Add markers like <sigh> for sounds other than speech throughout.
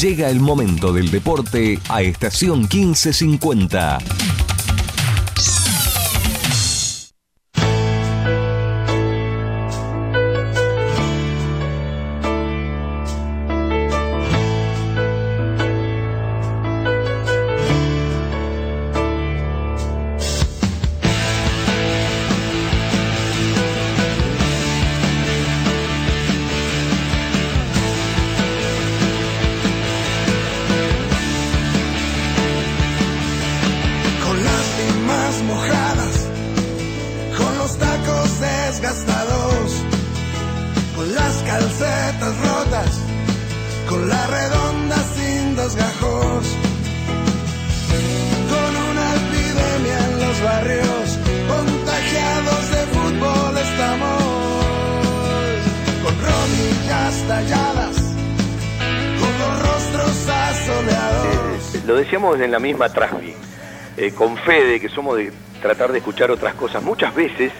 Llega el momento del deporte a estación 1550. La misma Trasmi, eh, con Fede, que somos de tratar de escuchar otras cosas. Muchas veces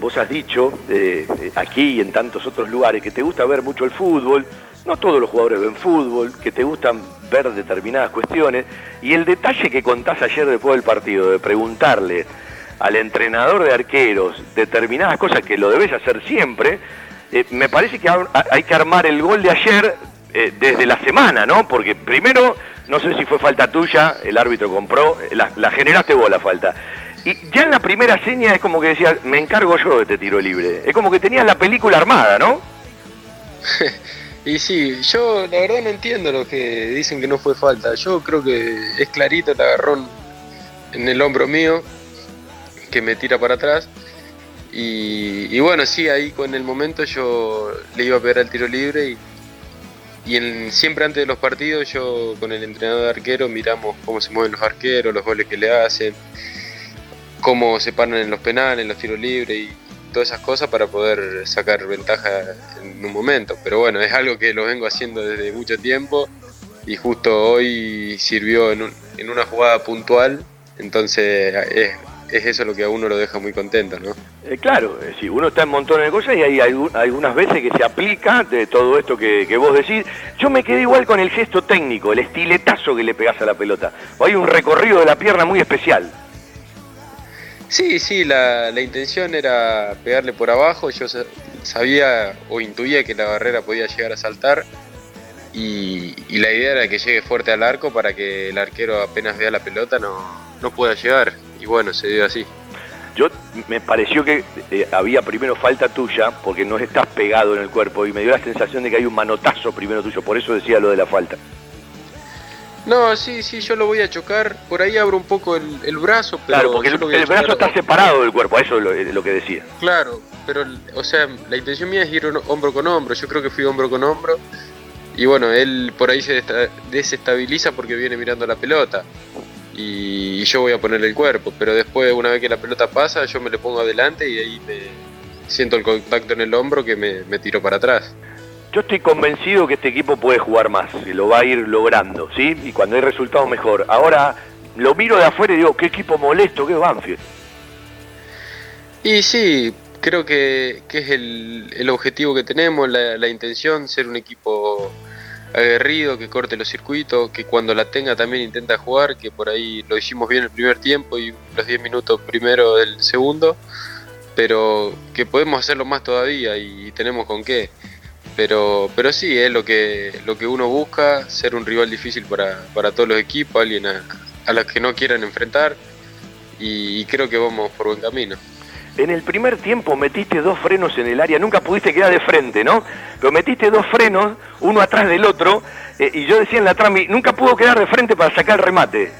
vos has dicho, eh, eh, aquí y en tantos otros lugares, que te gusta ver mucho el fútbol, no todos los jugadores ven fútbol, que te gustan ver determinadas cuestiones, y el detalle que contás ayer después del partido, de preguntarle al entrenador de arqueros determinadas cosas que lo debes hacer siempre, eh, me parece que ha- hay que armar el gol de ayer desde la semana, ¿no? Porque primero, no sé si fue falta tuya, el árbitro compró, la, la generaste vos la falta. Y ya en la primera seña es como que decías, me encargo yo de este tiro libre. Es como que tenías la película armada, ¿no? <laughs> Y sí, yo la verdad no entiendo lo que dicen que no fue falta. Yo creo que es clarito el agarrón en el hombro mío que me tira para atrás. Y, y bueno, sí, ahí con el momento yo le iba a pegar el tiro libre y, y en- siempre antes de los partidos yo con el entrenador de arquero miramos cómo se mueven los arqueros, los goles que le hacen, cómo se paran en los penales, en los tiros libres y todas esas cosas para poder sacar ventaja en un momento. Pero bueno, es algo que lo vengo haciendo desde mucho tiempo y justo hoy sirvió en, un- en una jugada puntual, entonces es, es eso lo que a uno lo deja muy contento, ¿no? Eh, claro, es decir, uno está en montones de cosas y hay algu- algunas veces que se aplica de todo esto que, que vos decís. Yo me quedé igual con el gesto técnico, el estiletazo que le pegás a la pelota. Hay un recorrido de la pierna muy especial. Sí, sí, la, la intención era pegarle por abajo, yo sa- sabía o intuía que la barrera podía llegar a saltar y, y la idea era que llegue fuerte al arco para que el arquero apenas vea la pelota no, no pueda llegar y bueno, se dio así. Yo me pareció que eh, había primero falta tuya porque no estás pegado en el cuerpo y me dio la sensación de que hay un manotazo primero tuyo, por eso decía lo de la falta. No, sí, sí, yo lo voy a chocar, por ahí abro un poco el, el brazo, pero claro, porque el, brazo está separado del cuerpo, eso es lo, es lo que decía. Claro, pero, o sea, la intención mía es ir hombro con hombro. Yo creo que fui hombro con hombro. Y bueno, él por ahí se desestabiliza porque viene mirando la pelota. Y, yo voy a ponerle el cuerpo. Pero después, una vez que la pelota pasa, yo me le pongo adelante y ahí me siento el contacto en el hombro que me, me tiro para atrás. Yo estoy convencido que este equipo puede jugar más y lo va a ir logrando, ¿sí? Y cuando hay resultados mejor. Ahora lo miro de afuera y digo, qué equipo molesto, qué Banfield. Y sí, creo que, que es el, el objetivo que tenemos, la, la intención, ser un equipo aguerrido, que corte los circuitos, que cuando la tenga también intenta jugar, que por ahí lo hicimos bien el primer tiempo y los 10 minutos primero del segundo, pero que podemos hacerlo más todavía y tenemos con qué. Pero, pero sí, es lo que, lo que uno busca, ser un rival difícil para, para todos los equipos, alguien a, a los que no quieran enfrentar y- y creo que vamos por buen camino. En el primer tiempo metiste dos frenos en el área, nunca pudiste quedar de frente, ¿no? Pero metiste dos frenos, uno atrás del otro, eh, y yo decía en la trami, nunca pudo quedar de frente para sacar el remate.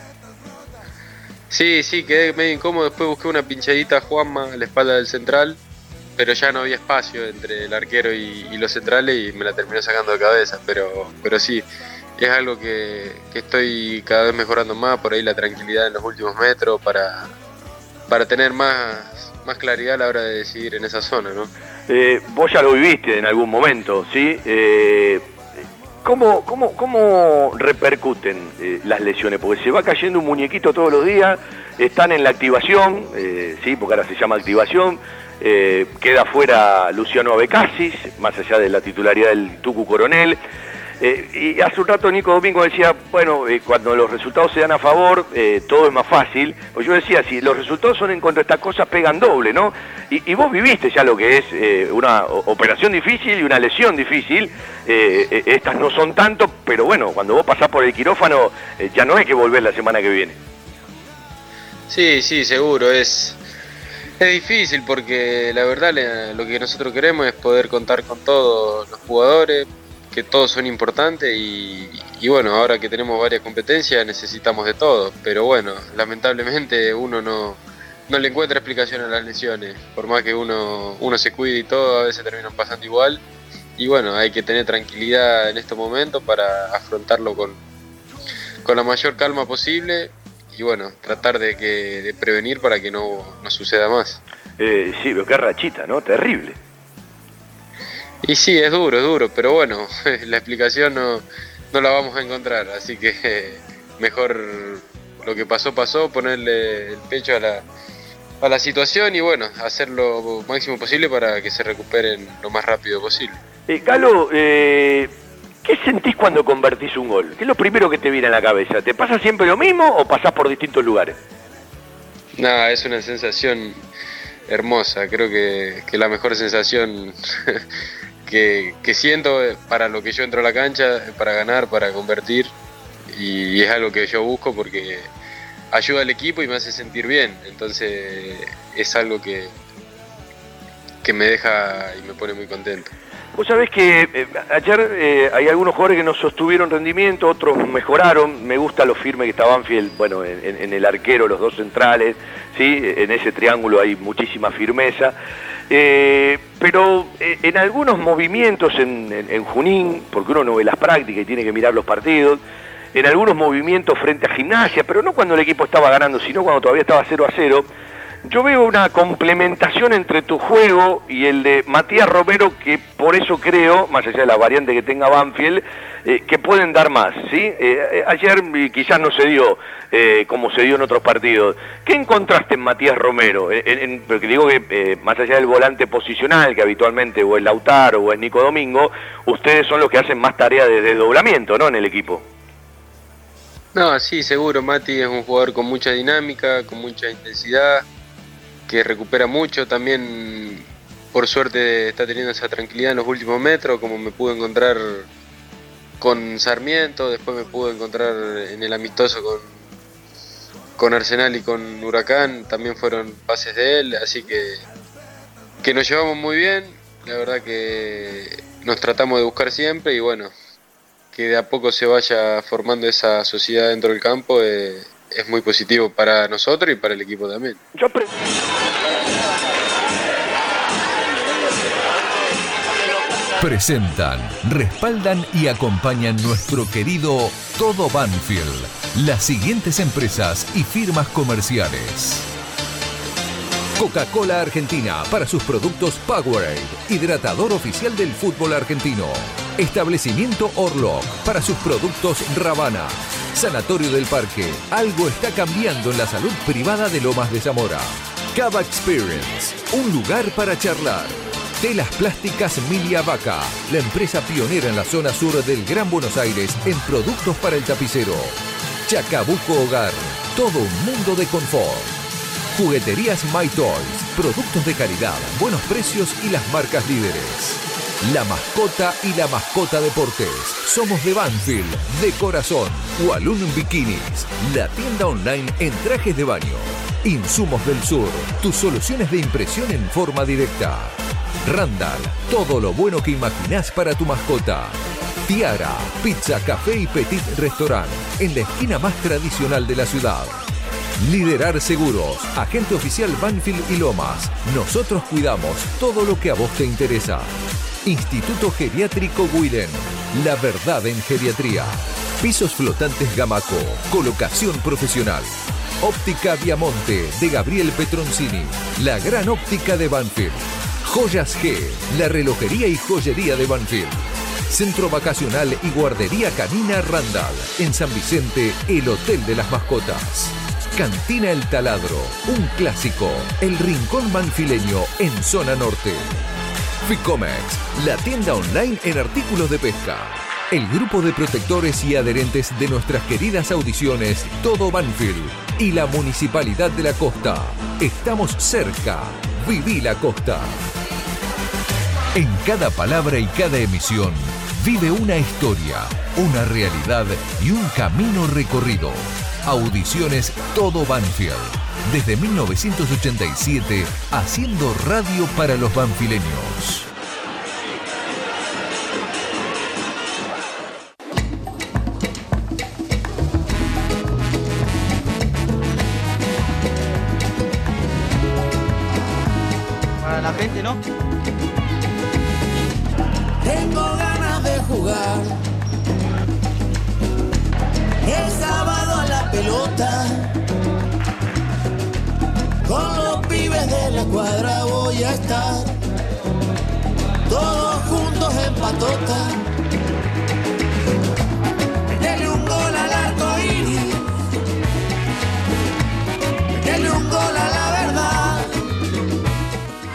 Sí, sí, quedé medio incómodo. Después busqué una pinchadita a Juanma a la espalda del central, pero ya no había espacio entre el arquero y, y los centrales y me la terminó sacando de cabeza. Pero, pero sí, es algo que, que estoy cada vez mejorando más. Por ahí la tranquilidad en los últimos metros para, para tener más, más claridad a la hora de decidir en esa zona, ¿no? Eh, vos ya lo viviste en algún momento, ¿sí? Eh, ¿cómo, cómo, cómo repercuten eh, las lesiones? Porque se va cayendo un muñequito todos los días, están en la activación, eh, ¿sí? Porque ahora se llama activación, queda fuera Luciano Abecasis, más allá de la titularidad del Tucu Coronel. Eh, y hace un rato Nico Domingo decía, bueno, eh, cuando los resultados se dan a favor, eh, todo es más fácil. Pues yo decía, si los resultados son en contra de estas cosas, pegan doble, ¿no? Y, vos viviste ya lo que es una operación difícil y una lesión difícil. estas no son tanto, pero bueno, cuando vos pasás por el quirófano, ya no hay que volver la semana que viene. Sí, sí, seguro, es... Es difícil porque la verdad lo que nosotros queremos es poder contar con todos los jugadores, que todos son importantes y, bueno, ahora que tenemos varias competencias necesitamos de todo, pero bueno, lamentablemente uno no, no le encuentra explicación a las lesiones, por más que uno, uno se cuide y todo, a veces terminan pasando igual y bueno, hay que tener tranquilidad en estos momentos para afrontarlo con, con la mayor calma posible y bueno, tratar de, que, de prevenir para que no, no suceda más. Eh, sí, pero qué rachita, ¿no? Terrible. Y sí, es duro, es duro, pero bueno, <laughs> la explicación no, no la vamos a encontrar, así que <laughs> mejor lo que pasó, pasó, ponerle el pecho a la, a la situación y bueno, hacer lo máximo posible para que se recuperen lo más rápido posible. Eh, Calo, eh, ¿qué sentís cuando convertís un gol? ¿Qué es lo primero que te viene a la cabeza? ¿Te pasa siempre lo mismo o pasás por distintos lugares? Nada, es una sensación hermosa, creo que, que la mejor sensación <laughs> que, siento para lo que yo entro a la cancha, para ganar, para convertir, y, es algo que yo busco porque ayuda al equipo y me hace sentir bien, entonces es algo que, que me deja y me pone muy contento. Vos sabés que eh, ayer eh, hay algunos jugadores que no sostuvieron rendimiento, otros mejoraron. Me gusta lo firme que está Banfield, bueno, en, el arquero, los dos centrales, ¿sí? en ese triángulo hay muchísima firmeza. Eh, pero eh, en algunos movimientos en, Junín, porque uno no ve las prácticas y tiene que mirar los partidos, en algunos movimientos frente a gimnasia, pero no cuando el equipo estaba ganando, sino cuando todavía estaba 0 a 0, yo veo una complementación entre tu juego y el de Matías Romero, que por eso creo, más allá de la variante que tenga Banfield, eh, que pueden dar más. ¿sí? Eh, eh, ayer quizás no se dio como se dio en otros partidos. ¿Qué encontraste en Matías Romero? porque digo que más allá del volante posicional, que habitualmente o es Lautaro o es Nico Domingo, ustedes son los que hacen más tarea de desdoblamiento ¿no? en el equipo. No, sí, seguro. Mati es un jugador con mucha dinámica, con mucha intensidad que recupera mucho, también por suerte está teniendo esa tranquilidad en los últimos metros, como me pude encontrar con Sarmiento, después me pude encontrar en el amistoso con, con Arsenal y con Huracán, también fueron pases de él, así que, que nos llevamos muy bien, la verdad que nos tratamos de buscar siempre y bueno, que de a poco se vaya formando esa sociedad dentro del campo. Eh, es muy positivo para nosotros y para el equipo también. Presentan, respaldan y acompañan nuestro querido Todo Banfield, las siguientes empresas y firmas comerciales. Coca-Cola Argentina para sus productos Powerade, hidratador oficial del fútbol argentino. Establecimiento Orlock para sus productos Ravana. Sanatorio del Parque. Algo está cambiando en la salud privada de Lomas de Zamora. Cava Experience. Un lugar para charlar. Telas Plásticas Milia Vaca, la empresa pionera en la zona sur del Gran Buenos Aires en productos para el tapicero. Chacabuco Hogar, todo un mundo de confort. Jugueterías My Toys, productos de calidad, buenos precios y las marcas líderes. La mascota y la mascota deportes. Somos de Banfield, de corazón. Walloon Bikinis, la tienda online en trajes de baño. Insumos del Sur, tus soluciones de impresión en forma directa. Randall, todo lo bueno que imaginás para tu mascota. Tiara, pizza, café y petit restaurant, en la esquina más tradicional de la ciudad. Liderar Seguros, agente oficial Banfield y Lomas. Nosotros cuidamos todo lo que a vos te interesa. Instituto Geriátrico Guiden. La verdad en geriatría. Pisos flotantes Gamaco. Colocación profesional. Óptica Viamonte de Gabriel Petroncini. La gran óptica de Banfield. Joyas G. La relojería y joyería de Banfield. Centro Vacacional y Guardería Canina Randall. En San Vicente, el Hotel de las Mascotas. Cantina El Taladro, un clásico, el rincón manfileño en zona norte. Ficomex, la tienda online en artículos de pesca. el grupo de protectores y adherentes de nuestras queridas audiciones Todo Banfield y la Municipalidad de la Costa. Estamos cerca. Viví la Costa. En cada palabra y cada emisión vive una historia, una realidad y un camino recorrido. Audiciones Todo Banfield. Desde 1987, haciendo radio para los banfileños. Para la gente, ¿no? Tengo ganas de jugar. El sábado a la pelota. De la cuadra voy a estar. Todos juntos en patota. Metele un gol al arco iris. Metele un gol a la verdad.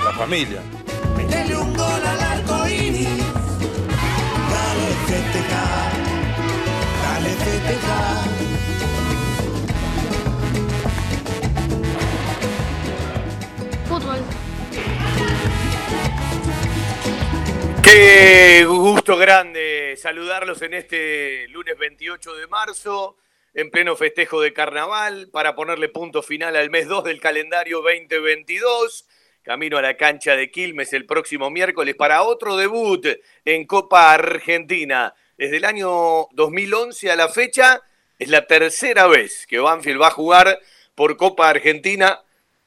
La familia. Metele un gol al arco iris. Dale festejar. Dale festejar. Qué gusto grande saludarlos en este lunes 28 de marzo, en pleno festejo de carnaval, para ponerle punto final al mes 2 del calendario 2022. Camino a la cancha de Quilmes el próximo miércoles para otro debut en Copa Argentina. Desde el año 2011 a la fecha es la tercera vez que Banfield va a jugar por Copa Argentina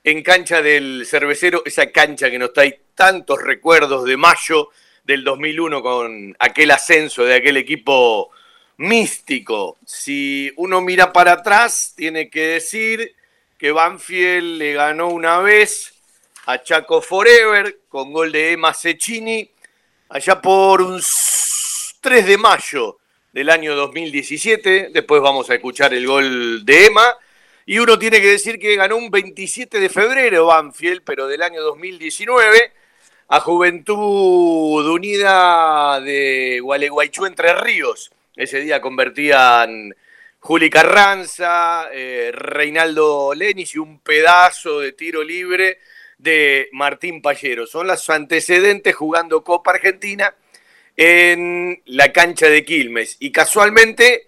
en cancha del cervecero, esa cancha que nos trae tantos recuerdos de mayo del 2001 con aquel ascenso de aquel equipo místico. Si uno mira para atrás, tiene que decir que Banfield le ganó una vez a Chaco Forever con gol de Emma Cecchini allá por un 3 de mayo del año 2017. Después vamos a escuchar el gol de Emma. Y uno tiene que decir que ganó un 27 de febrero Banfield, pero del año 2019, a Juventud Unida de Gualeguaychú Entre Ríos. Ese día convertían Juli Carranza, eh, Reinaldo Lenis y un pedazo de tiro libre de Martín Pallero. Son los antecedentes jugando Copa Argentina en la cancha de Quilmes. Y casualmente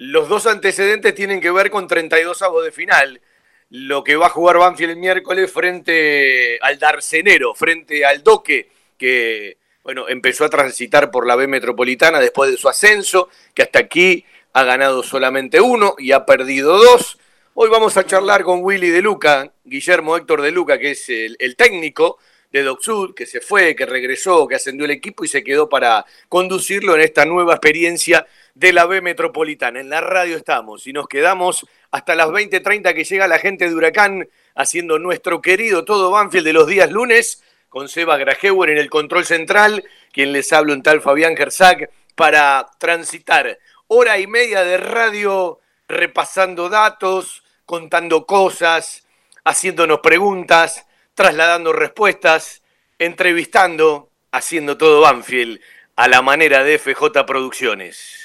los dos antecedentes tienen que ver con 32 avos de final. Lo que va a jugar Banfield el miércoles frente al Darcenero, frente al Doque, que bueno, empezó a transitar por la B Metropolitana después de su ascenso, que hasta aquí ha ganado solamente uno y ha perdido dos. Hoy vamos a charlar con Willy De Luca, Guillermo Héctor De Luca, que es el, el técnico de Doc Sud, que se fue, que regresó, que ascendió el equipo y se quedó para conducirlo en esta nueva experiencia de la B Metropolitana. En la radio estamos y nos quedamos hasta las 20.30 que llega la gente de Huracán haciendo nuestro querido todo Banfield de los días lunes con Seba Grajeuer en el control central, quien les habla un tal Fabián Gersac, para transitar hora y media de radio repasando datos, contando cosas, haciéndonos preguntas, trasladando respuestas, entrevistando, haciendo todo Banfield a la manera de FJ Producciones.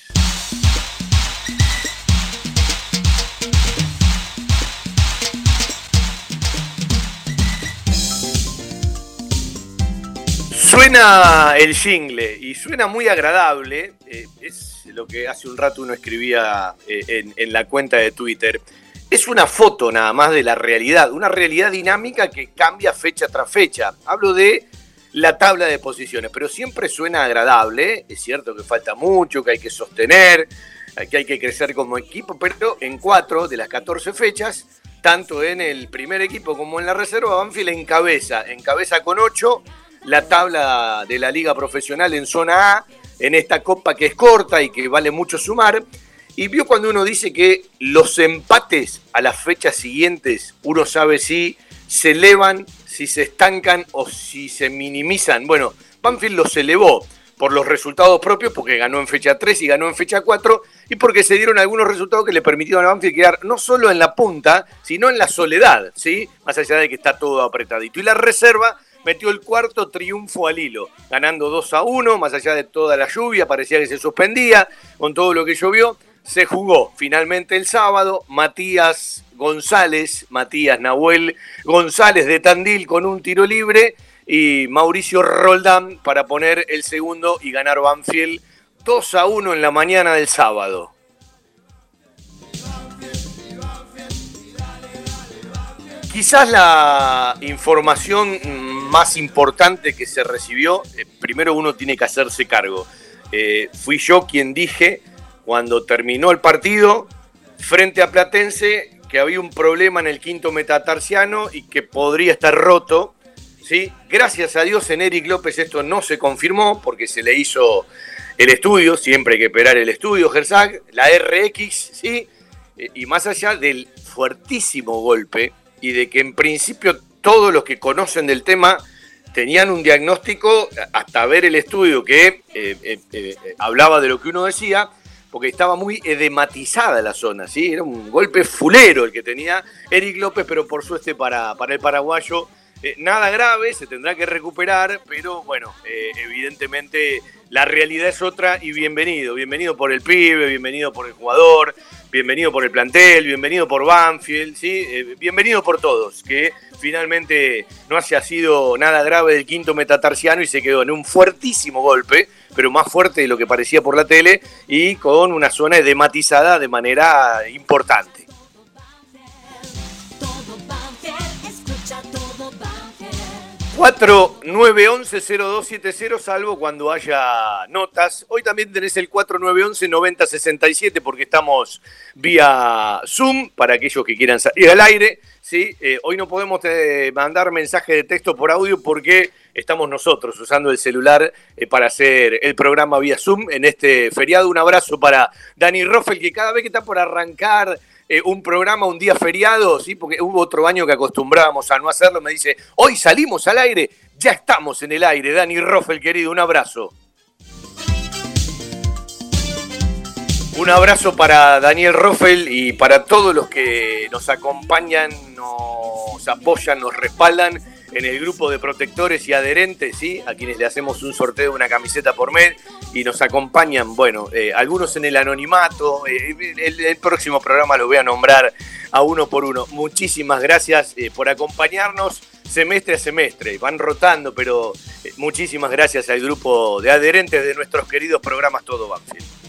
Suena el jingle y suena muy agradable. eh, es lo que hace un rato uno escribía eh, en, la cuenta de Twitter. Es una foto nada más de la realidad, una realidad dinámica que cambia fecha tras fecha. Hablo de la tabla de posiciones, pero siempre suena agradable. Es cierto que falta mucho, que hay que sostener, que hay que crecer como equipo, pero en cuatro de las 14 fechas, tanto en el primer equipo como en la reserva, Banfield encabeza, encabeza con 8 la tabla de la liga profesional en zona A, en esta copa que es corta y que vale mucho sumar. Y vio cuando uno dice que los empates a las fechas siguientes, uno sabe si se elevan, si se estancan o si se minimizan. Bueno, Banfield los elevó por los resultados propios, porque ganó en fecha 3 y ganó en fecha 4, y porque se dieron algunos resultados que le permitieron a Banfield quedar no solo en la punta, sino en la soledad, ¿sí? Más allá de que está todo apretadito. Y la reserva metió el cuarto triunfo al hilo, ganando 2 a 1, más allá de toda la lluvia, parecía que se suspendía con todo lo que llovió. Se jugó finalmente el sábado, Matías González, Matías Nahuel González de Tandil con un tiro libre y Mauricio Roldán para poner el segundo y ganar Banfield 2 a 1 en la mañana del sábado. Quizás la información más importante que se recibió, eh, primero uno tiene que hacerse cargo. Eh, fui yo quien dije cuando terminó el partido frente a Platense que había un problema en el quinto metatarsiano y que podría estar roto. ¿sí? Gracias a Dios en Eric López esto no se confirmó porque se le hizo el estudio, siempre hay que esperar el estudio, Gersag, la RX, ¿sí? Eh, y más allá del fuertísimo golpe y de que en principio todos los que conocen del tema tenían un diagnóstico hasta ver el estudio que eh, eh, hablaba de lo que uno decía, porque estaba muy edematizada la zona, ¿sí? Era un golpe fulero el que tenía Eric López, pero por suerte para el paraguayo nada grave, se tendrá que recuperar, pero bueno, evidentemente la realidad es otra y bienvenido, bienvenido por el pibe, bienvenido por el jugador, bienvenido por el plantel, bienvenido por Banfield, ¿sí? Eh, bienvenido por todos, que finalmente no haya sido nada grave del quinto metatarsiano y se quedó en un fuertísimo golpe, pero más fuerte de lo que parecía por la tele y con una zona edematizada de manera importante. 4911-0270, salvo cuando haya notas. Hoy también tenés el 4911-9067 porque estamos vía Zoom para aquellos que quieran salir al aire. ¿sí? Eh, hoy no podemos eh, mandar mensaje de texto por audio porque estamos nosotros usando el celular eh, para hacer el programa vía Zoom en este feriado. Un abrazo para Dani Roffel que cada vez que está por arrancar eh, un programa un día feriado, ¿sí? porque hubo otro año que acostumbrábamos a no hacerlo, me dice, hoy salimos al aire, ya estamos en el aire. Dani Roffel, querido, un abrazo. Un abrazo para Daniel Roffel y para todos los que nos acompañan, nos apoyan, nos respaldan en el grupo de protectores y adherentes, ¿sí? a quienes le hacemos un sorteo de una camiseta por mes y nos acompañan, bueno, eh, algunos en el anonimato. Eh, el, próximo programa lo voy a nombrar a uno por uno. Muchísimas gracias eh, por acompañarnos semestre a semestre. Van rotando, pero muchísimas gracias al grupo de adherentes de nuestros queridos programas Todo Banfield.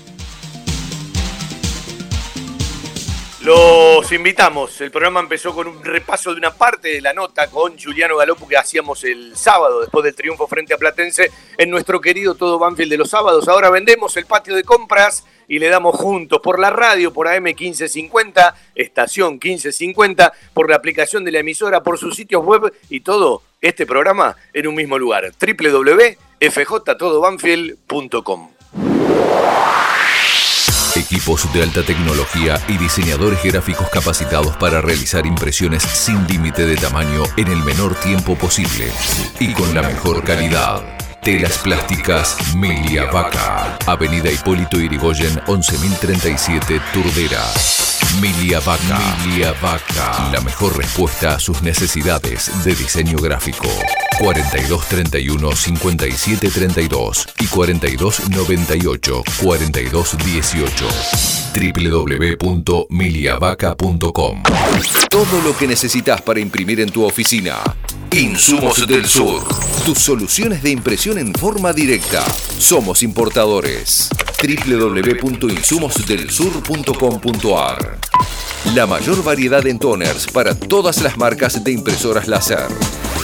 Los invitamos. El programa empezó con un repaso de una parte de la nota con Juliano Galopo que hacíamos el sábado después del triunfo frente a Platense en nuestro querido Todo Banfield de los sábados. Ahora vendemos el patio de compras y le damos juntos por la radio, por AM 1550, estación 1550, por la aplicación de la emisora, por sus sitios web y todo este programa en un mismo lugar. www.fjtodobanfield.com De alta tecnología y diseñadores gráficos capacitados para realizar impresiones sin límite de tamaño en el menor tiempo posible y con la mejor calidad. Telas Plásticas Milia Vaca. Avenida Hipólito Irigoyen 11037 Turdera. Milia Vaca. Milia Vaca. La mejor respuesta a sus necesidades de diseño gráfico. 4231 5732 y 4298 4218 www.miliavaca.com Todo lo que necesitas para imprimir en tu oficina. Insumos del Sur. Tus soluciones de impresión en forma directa. Somos importadores. www.insumosdelsur.com.ar La mayor variedad en toners para todas las marcas de impresoras láser.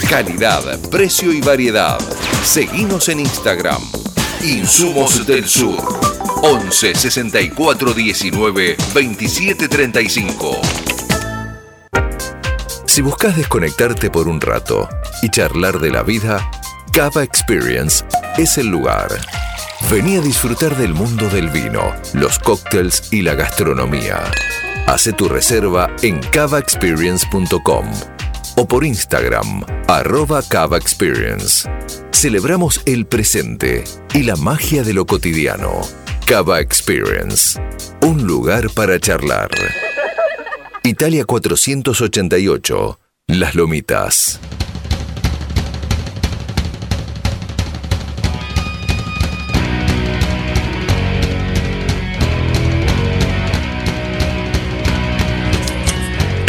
Calidad, precio y variedad. Seguimos en Instagram. Insumos del Sur. 11 64 19 27 35. Si buscas desconectarte por un rato y charlar de la vida, Cava Experience es el lugar. Vení a disfrutar del mundo del vino, los cócteles y la gastronomía. Hace tu reserva en cavaexperience.com o por Instagram, arroba Cava Experience. Celebramos el presente y la magia de lo cotidiano. Cava Experience, un lugar para charlar. Italia 488, Las Lomitas.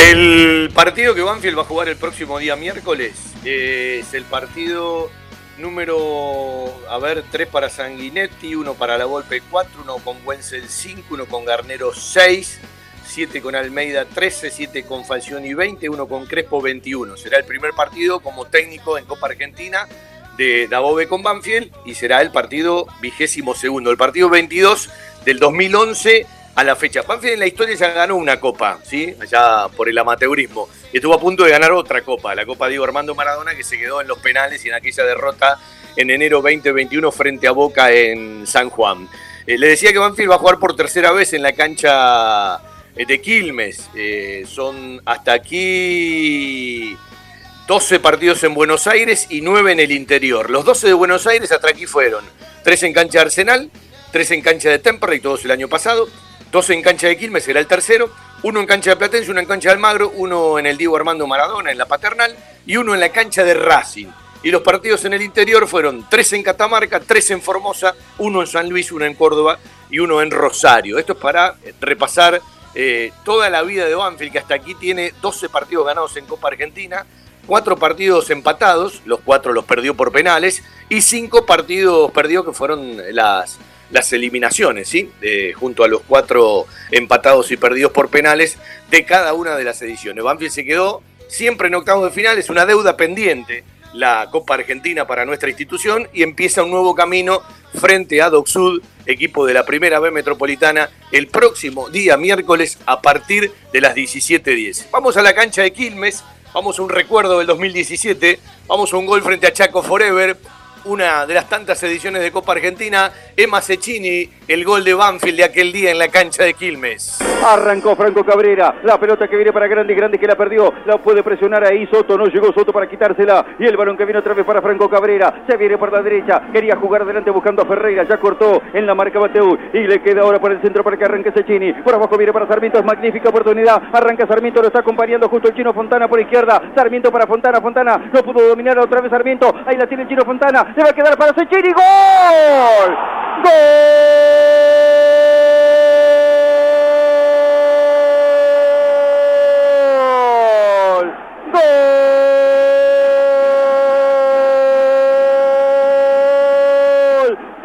El partido que Banfield va a jugar el próximo día miércoles es el partido número, a ver, 3 para Sanguinetti, 1 para La Volpe 4, 1 con Wenzel 5, 1 con Garnero 6, 7 con Almeida 13, 7 con Falcioni 20, 1 con Crespo 21. Será el primer partido como técnico en Copa Argentina de Dabove con Banfield y será el partido vigésimo segundo, el partido 22 del 2011 a la fecha. Banfield en la historia ya ganó una copa, ¿sí? Allá por el amateurismo. Y estuvo a punto de ganar otra copa, la Copa Diego Armando Maradona, que se quedó en los penales y en aquella derrota en enero 2021 frente a Boca en San Juan. Eh, le decía que Banfield va a jugar por tercera vez en la cancha eh, de Quilmes. Eh, son hasta aquí 12 partidos en Buenos Aires y 9 en el interior. Los 12 de Buenos Aires hasta aquí fueron 3 en cancha de Arsenal, 3 en cancha de Temperley, todos el año pasado, 12 en cancha de Quilmes, será el tercero, uno en cancha de Platense, uno en cancha de Almagro, uno en el Diego Armando Maradona, en la Paternal, y uno en la cancha de Racing. Y los partidos en el interior fueron 3 en Catamarca, 3 en Formosa, uno en San Luis, uno en Córdoba y uno en Rosario. Esto es para repasar eh, toda la vida de Banfield, que hasta aquí tiene 12 partidos ganados en Copa Argentina, cuatro partidos empatados, los cuatro los perdió por penales, y cinco partidos perdidos que fueron las, las eliminaciones, ¿sí? junto a los cuatro empatados y perdidos por penales de cada una de las ediciones. Banfield se quedó siempre en octavos de final, es una deuda pendiente la Copa Argentina para nuestra institución y empieza un nuevo camino frente a Docsud, equipo de la Primera B Metropolitana, el próximo día miércoles a partir de las 17.10. Vamos a la cancha de Quilmes, Vamos a un recuerdo del 2017. Vamos a un gol frente a Chaco Forever una de las tantas ediciones de Copa Argentina, Emma Cecchini, el gol de Banfield de aquel día en la cancha de Quilmes. Arrancó Franco Cabrera, la pelota que viene para Grande, Grande que la perdió, la puede presionar ahí Soto, no llegó Soto para quitársela, y el balón que viene otra vez para Franco Cabrera, se viene por la derecha, quería jugar adelante buscando a Ferreira, ya cortó en la marca Bateu, y le queda ahora por el centro para que arranque Cecchini, por abajo viene para Sarmiento, es magnífica oportunidad, arranca Sarmiento, lo está acompañando justo el chino Fontana por izquierda, Sarmiento para Fontana, Fontana, no pudo dominar otra vez Sarmiento, ahí la tiene el chino Fontana, se va a quedar para Sechini. ¡Gol! ¡Gol!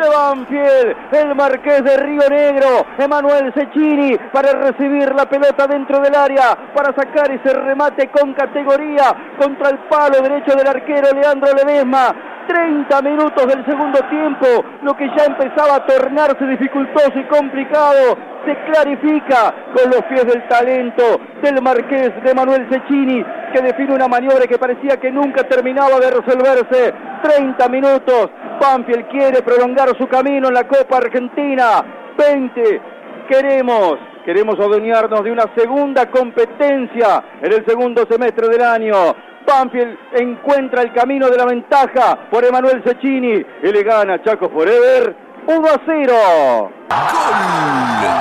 Banfield, el marqués de Río Negro, Emanuel Cecchini para recibir la pelota dentro del área, para sacar ese remate con categoría contra el palo derecho del arquero Leandro Ledesma. 30 minutos del segundo tiempo, lo que ya empezaba a tornarse dificultoso y complicado, se clarifica con los pies del talento del marqués de Manuel Cecchini, que define una maniobra que parecía que nunca terminaba de resolverse. 30 minutos, Banfield quiere prolongar su camino en la Copa Argentina. 20, queremos Queremos adueñarnos de una segunda competencia en el segundo semestre del año. Banfield encuentra el camino de la ventaja por Emanuel Cecchini y le gana Chaco Forever 1 a 0. Gol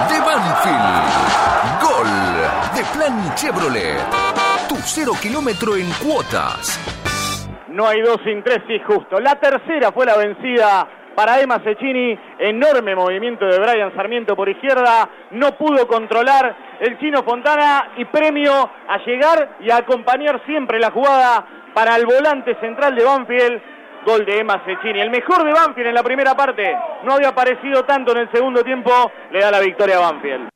de Banfield. Gol de Plan Chevrolet. Tu cero kilómetro en cuotas. No hay dos sin tres, sí, justo. La tercera fue la vencida para Emma Cecchini, enorme movimiento de Brian Sarmiento por izquierda, no pudo controlar el chino Fontana y premio a llegar y a acompañar siempre la jugada para el volante central de Banfield, gol de Emma Cecchini, el mejor de Banfield en la primera parte, no había aparecido tanto en el segundo tiempo, le da la victoria a Banfield.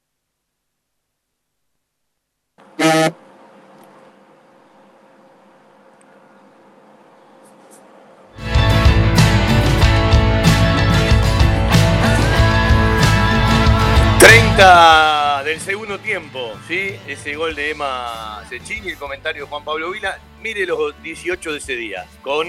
¿Sí? Ese gol de Emma Cecchini, el comentario de Juan Pablo Vila. Mire los 18 de ese día, con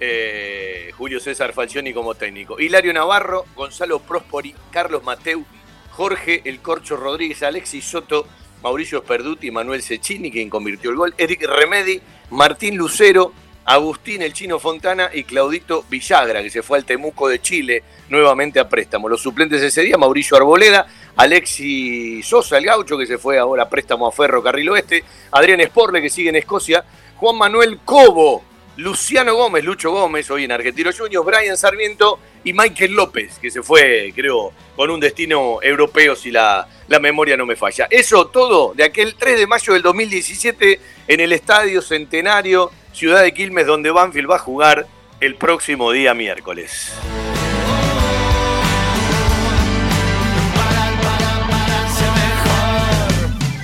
eh, Julio César Falcioni como técnico. Hilario Navarro, Gonzalo Prospori, Carlos Mateu, Jorge El Corcho Rodríguez, Alexis Soto, Mauricio Sperduti, Manuel Cecchini, quien convirtió el gol, Eric Remedi, Martín Lucero, Agustín El Chino Fontana y Claudito Villagra, que se fue al Temuco de Chile nuevamente a préstamo. Los suplentes ese día, Mauricio Arboleda, Alexi Sosa, el gaucho, que se fue ahora a préstamo a Ferro Carril Oeste, Adrián Esporle, que sigue en Escocia, Juan Manuel Cobo, Luciano Gómez, Lucho Gómez, hoy en Argentino Juniors, Brian Sarmiento y Michael López, que se fue, creo, con un destino europeo si la, la memoria no me falla. Eso todo de aquel 3 de mayo del 2017 en el Estadio Centenario, Ciudad de Quilmes, donde Banfield va a jugar el próximo día miércoles.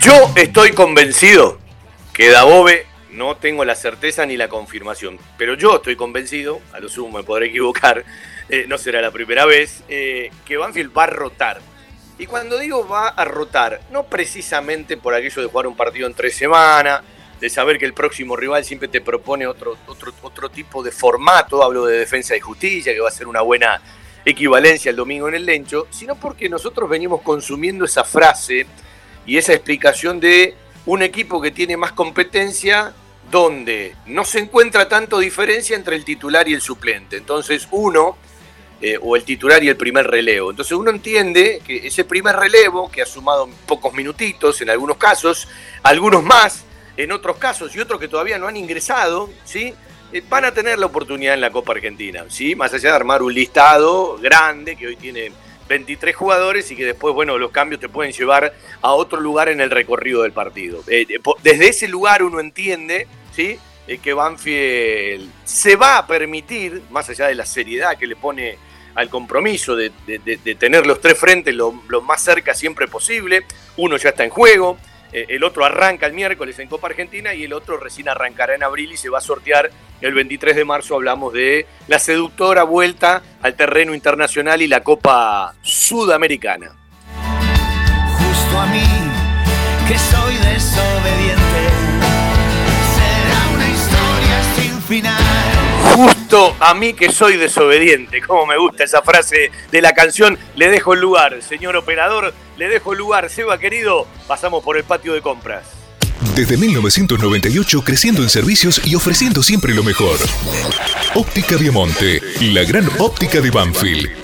Yo estoy convencido que Dabove, no tengo la certeza ni la confirmación, pero yo estoy convencido, a lo sumo me podré equivocar, eh, no será la primera vez, eh, que Banfield va a rotar. Y cuando digo va a rotar, no precisamente por aquello de jugar un partido en tres semanas, de saber que el próximo rival siempre te propone otro, otro, otro tipo de formato, hablo de defensa y justicia, que va a ser una buena equivalencia el domingo en el Lencho, sino porque nosotros venimos consumiendo esa frase y esa explicación de un equipo que tiene más competencia donde no se encuentra tanto diferencia entre el titular y el suplente. Entonces uno, eh, o el titular y el primer relevo. Entonces uno entiende que ese primer relevo, que ha sumado pocos minutitos en algunos casos, algunos más en otros casos y otros que todavía no han ingresado, ¿sí? Eh, van a tener la oportunidad en la Copa Argentina, ¿sí? Más allá de armar un listado grande que hoy tiene 23 jugadores y que después, bueno, los cambios te pueden llevar a otro lugar en el recorrido del partido. Eh, desde ese lugar uno entiende, ¿sí? Eh, que Banfield se va a permitir, más allá de la seriedad que le pone al compromiso de, tener los tres frentes lo, lo más cerca siempre posible, uno ya está en juego, eh, el otro arranca el miércoles en Copa Argentina y el otro recién arrancará en abril y se va a sortear el 23 de marzo. Hablamos de la seductora vuelta al terreno internacional y la Copa Sudamericana. Justo a mí que soy desobediente. Como me gusta esa frase de la canción. Le dejo el lugar, señor operador. Le dejo el lugar. Seba querido, pasamos por el patio de compras. Desde 1998 creciendo en servicios y ofreciendo siempre lo mejor. Óptica Viamonte, la gran óptica de Banfield.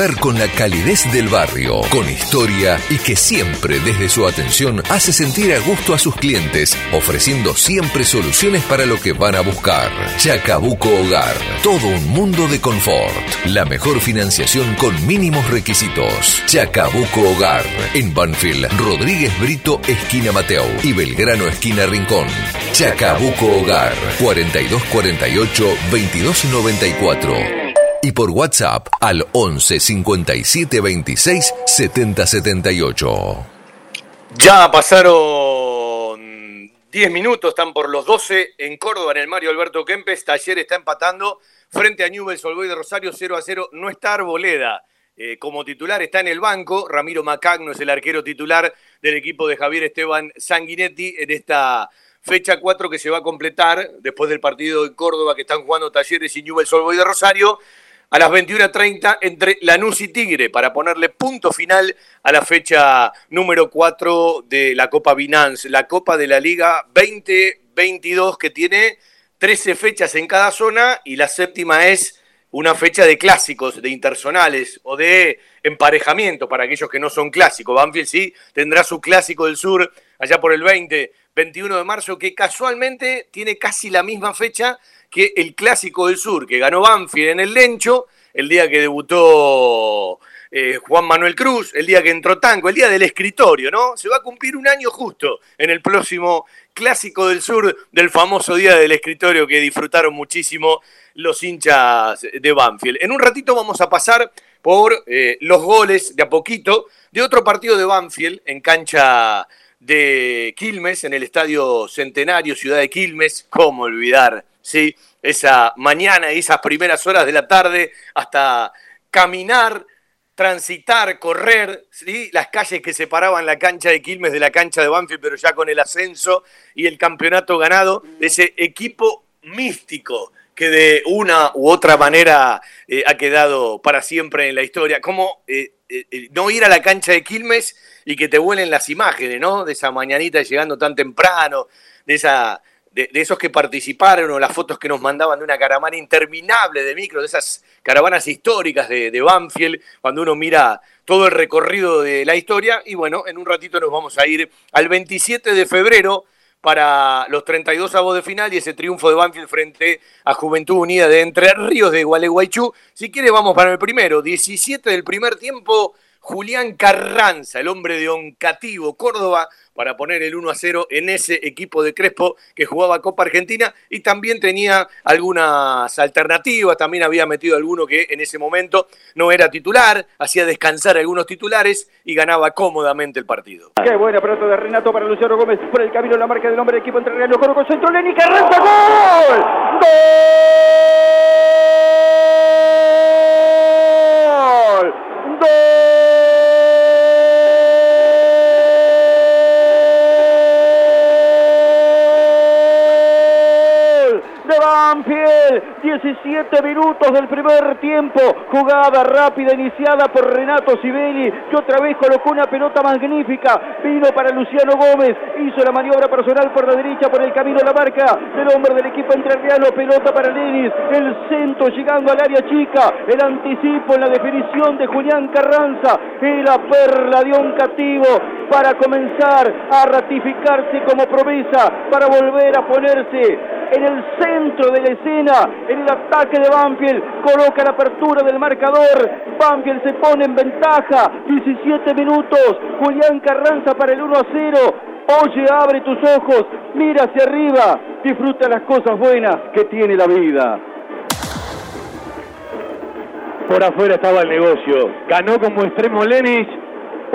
4242 0655. Un lugar con la calidez del barrio, con historia y que siempre desde su atención hace sentir a gusto a sus clientes, ofreciendo siempre soluciones para lo que van a buscar. Chacabuco Hogar, todo un mundo de confort. La mejor financiación con mínimos requisitos. Chacabuco Hogar, en Banfield, Rodríguez Brito, esquina Mateo y Belgrano, esquina Rincón. Chacabuco Hogar, 4248 2294 y por WhatsApp al 11 57 26 70 78. Ya pasaron 10 minutos, están por los 12 en Córdoba, en el Mario Alberto Kempes. Taller está empatando frente a Newell's Olboy de Rosario 0 a 0. No está Arboleda. Eh, como titular está en el banco. Ramiro Macagno es el arquero titular del equipo de Javier Esteban Sanguinetti en esta fecha 4 que se va a completar después del partido en Córdoba que están jugando Talleres y Newell's Olboy de Rosario a las 21.30 entre Lanús y Tigre para ponerle punto final a la fecha número 4 de la Copa Binance, la Copa de la Liga 2022 que tiene 13 fechas en cada zona y la séptima es una fecha de clásicos, de intersonales o de emparejamiento para aquellos que no son clásicos. Banfield sí tendrá su clásico del sur allá por el 20, 21 de marzo, que casualmente tiene casi la misma fecha que el clásico del sur, que ganó Banfield en el Lencho, el día que debutó eh, Juan Manuel Cruz, el día que entró Tanco, el día del escritorio, ¿no? Se va a cumplir un año justo en el próximo Clásico del Sur del famoso día del escritorio que disfrutaron muchísimo los hinchas de Banfield. En un ratito vamos a pasar por eh, los goles de a poquito de otro partido de Banfield en cancha de Quilmes, en el Estadio Centenario, Ciudad de Quilmes. ¿Cómo olvidar? ¿sí? Esa mañana y esas primeras horas de la tarde hasta caminar, transitar, correr, ¿sí? las calles que separaban la cancha de Quilmes de la cancha de Banfield, pero ya con el ascenso y el campeonato ganado, ese equipo místico que de una u otra manera eh, ha quedado para siempre en la historia. Como eh, eh, no ir a la cancha de Quilmes y que te vuelen las imágenes, ¿no? De esa mañanita llegando tan temprano, de esa de, esos que participaron o las fotos que nos mandaban de una caravana interminable de micros, de esas caravanas históricas de, de, Banfield, cuando uno mira todo el recorrido de la historia. Y bueno, en un ratito nos vamos a ir al 27 de febrero para los 32 avos de final y ese triunfo de Banfield frente a Juventud Unida de Entre Ríos de Gualeguaychú. Si quiere vamos para el primero, 17 del primer tiempo, Julián Carranza, el hombre de Oncativo, Córdoba, para poner el 1 a 0 en ese equipo de Crespo que jugaba Copa Argentina y también tenía algunas alternativas, también había metido alguno que en ese momento no era titular, hacía descansar a algunos titulares y ganaba cómodamente el partido. Qué buena pelota de Renato para Luciano Gómez por el camino la marca del hombre del equipo entre Real Coro con centro Lenny Carranza gol. Gol. Gol. Banfield. 17 minutos del primer tiempo. Jugada rápida iniciada por Renato Sibeli, que otra vez colocó una pelota magnífica. Vino para Luciano Gómez. Hizo la maniobra personal por la derecha, por el camino a la marca del hombre del equipo entrerriano. Pelota para Lenis. El centro llegando al área chica. El anticipo en la definición de Julián Carranza. Y la perla de un cativo para comenzar a ratificarse como promesa. Para volver a ponerse en el centro de la escena, en el ataque de Banfield, coloca la apertura del marcador, Banfield se pone en ventaja, 17 minutos, Julián Carranza para el 1 a 0, oye, abre tus ojos, mira hacia arriba, disfruta las cosas buenas que tiene la vida. Por afuera estaba el negocio, ganó como extremo Lenis,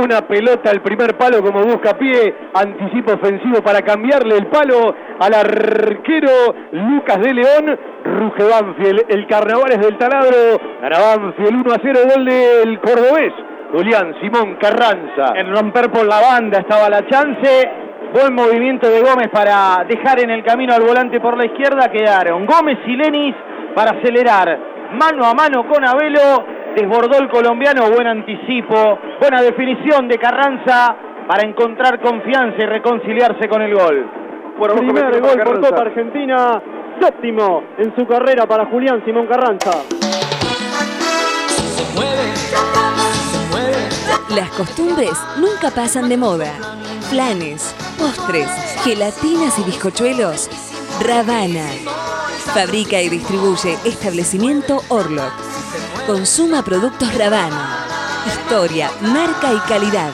una pelota al primer palo como busca pie, anticipo ofensivo para cambiarle el palo al arquero Lucas de León, ruge Banfield, el carnaval es del taladro, gana Banfield 1 a 0, gol del cordobés, Julián Simón Carranza. En romper por la banda estaba la chance, buen movimiento de Gómez para dejar en el camino al volante por la izquierda, quedaron Gómez y Lenis para acelerar. Mano a mano con Abelo, desbordó el colombiano, buen anticipo, buena definición de Carranza para encontrar confianza y reconciliarse con el gol. Por Primer gol por Copa Argentina, séptimo en su carrera para Julián Simón Carranza. Las costumbres nunca pasan de moda. Planes, postres, gelatinas y bizcochuelos. Ravana. Fabrica y distribuye establecimiento Orlock. Consuma productos Ravana. Historia, marca y calidad.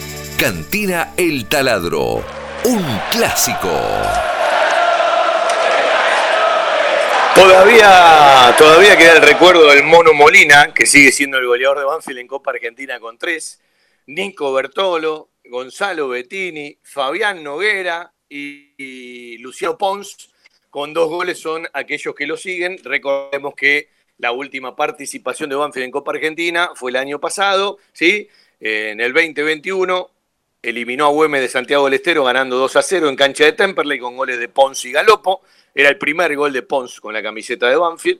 Cantina El Taladro, un clásico. Todavía, todavía queda el recuerdo del Mono Molina, que sigue siendo el goleador de Banfield en Copa Argentina con tres, Nico Bertolo, Gonzalo Bettini, Fabián Noguera y, Luciano Pons, con dos goles son aquellos que lo siguen. Recordemos que la última participación de Banfield en Copa Argentina fue el año pasado, ¿sí? En el 2021 eliminó a Güemes de Santiago del Estero ganando 2 a 0 en cancha de Temperley con goles de Pons y Galopo. Era el primer gol de Pons con la camiseta de Banfield.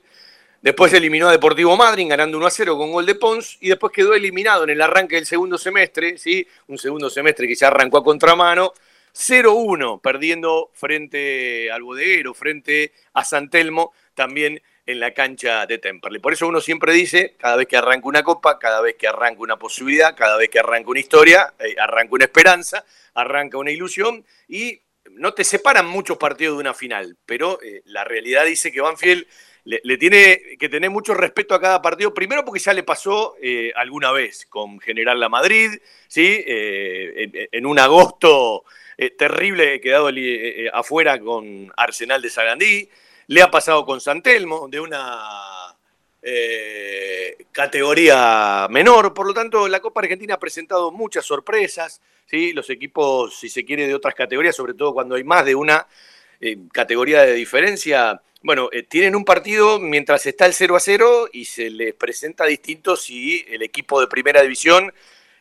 Después eliminó a Deportivo Madrid ganando 1 a 0 con gol de Pons y después quedó eliminado en el arranque del segundo semestre, ¿sí? un segundo semestre que ya arrancó a contramano, 0-1, perdiendo frente al bodeguero, frente a San Telmo, también en la cancha de Temperley. Por eso uno siempre dice, cada vez que arranca una copa, cada vez que arranca una posibilidad, cada vez que arranca una historia, eh, arranca una esperanza, arranca una ilusión y no te separan muchos partidos de una final, pero eh, la realidad dice que Banfield le, tiene que tener mucho respeto a cada partido, primero porque ya le pasó eh, alguna vez con General La Madrid, ¿sí? Eh, en, un agosto terrible quedado afuera con Arsenal de Sagandí, le ha pasado con San Telmo, de una categoría menor, por lo tanto la Copa Argentina ha presentado muchas sorpresas, ¿sí? los equipos, si se quiere, de otras categorías, sobre todo cuando hay más de una categoría de diferencia, bueno, eh, tienen un partido mientras está el 0 a 0 y se les presenta distinto si el equipo de primera división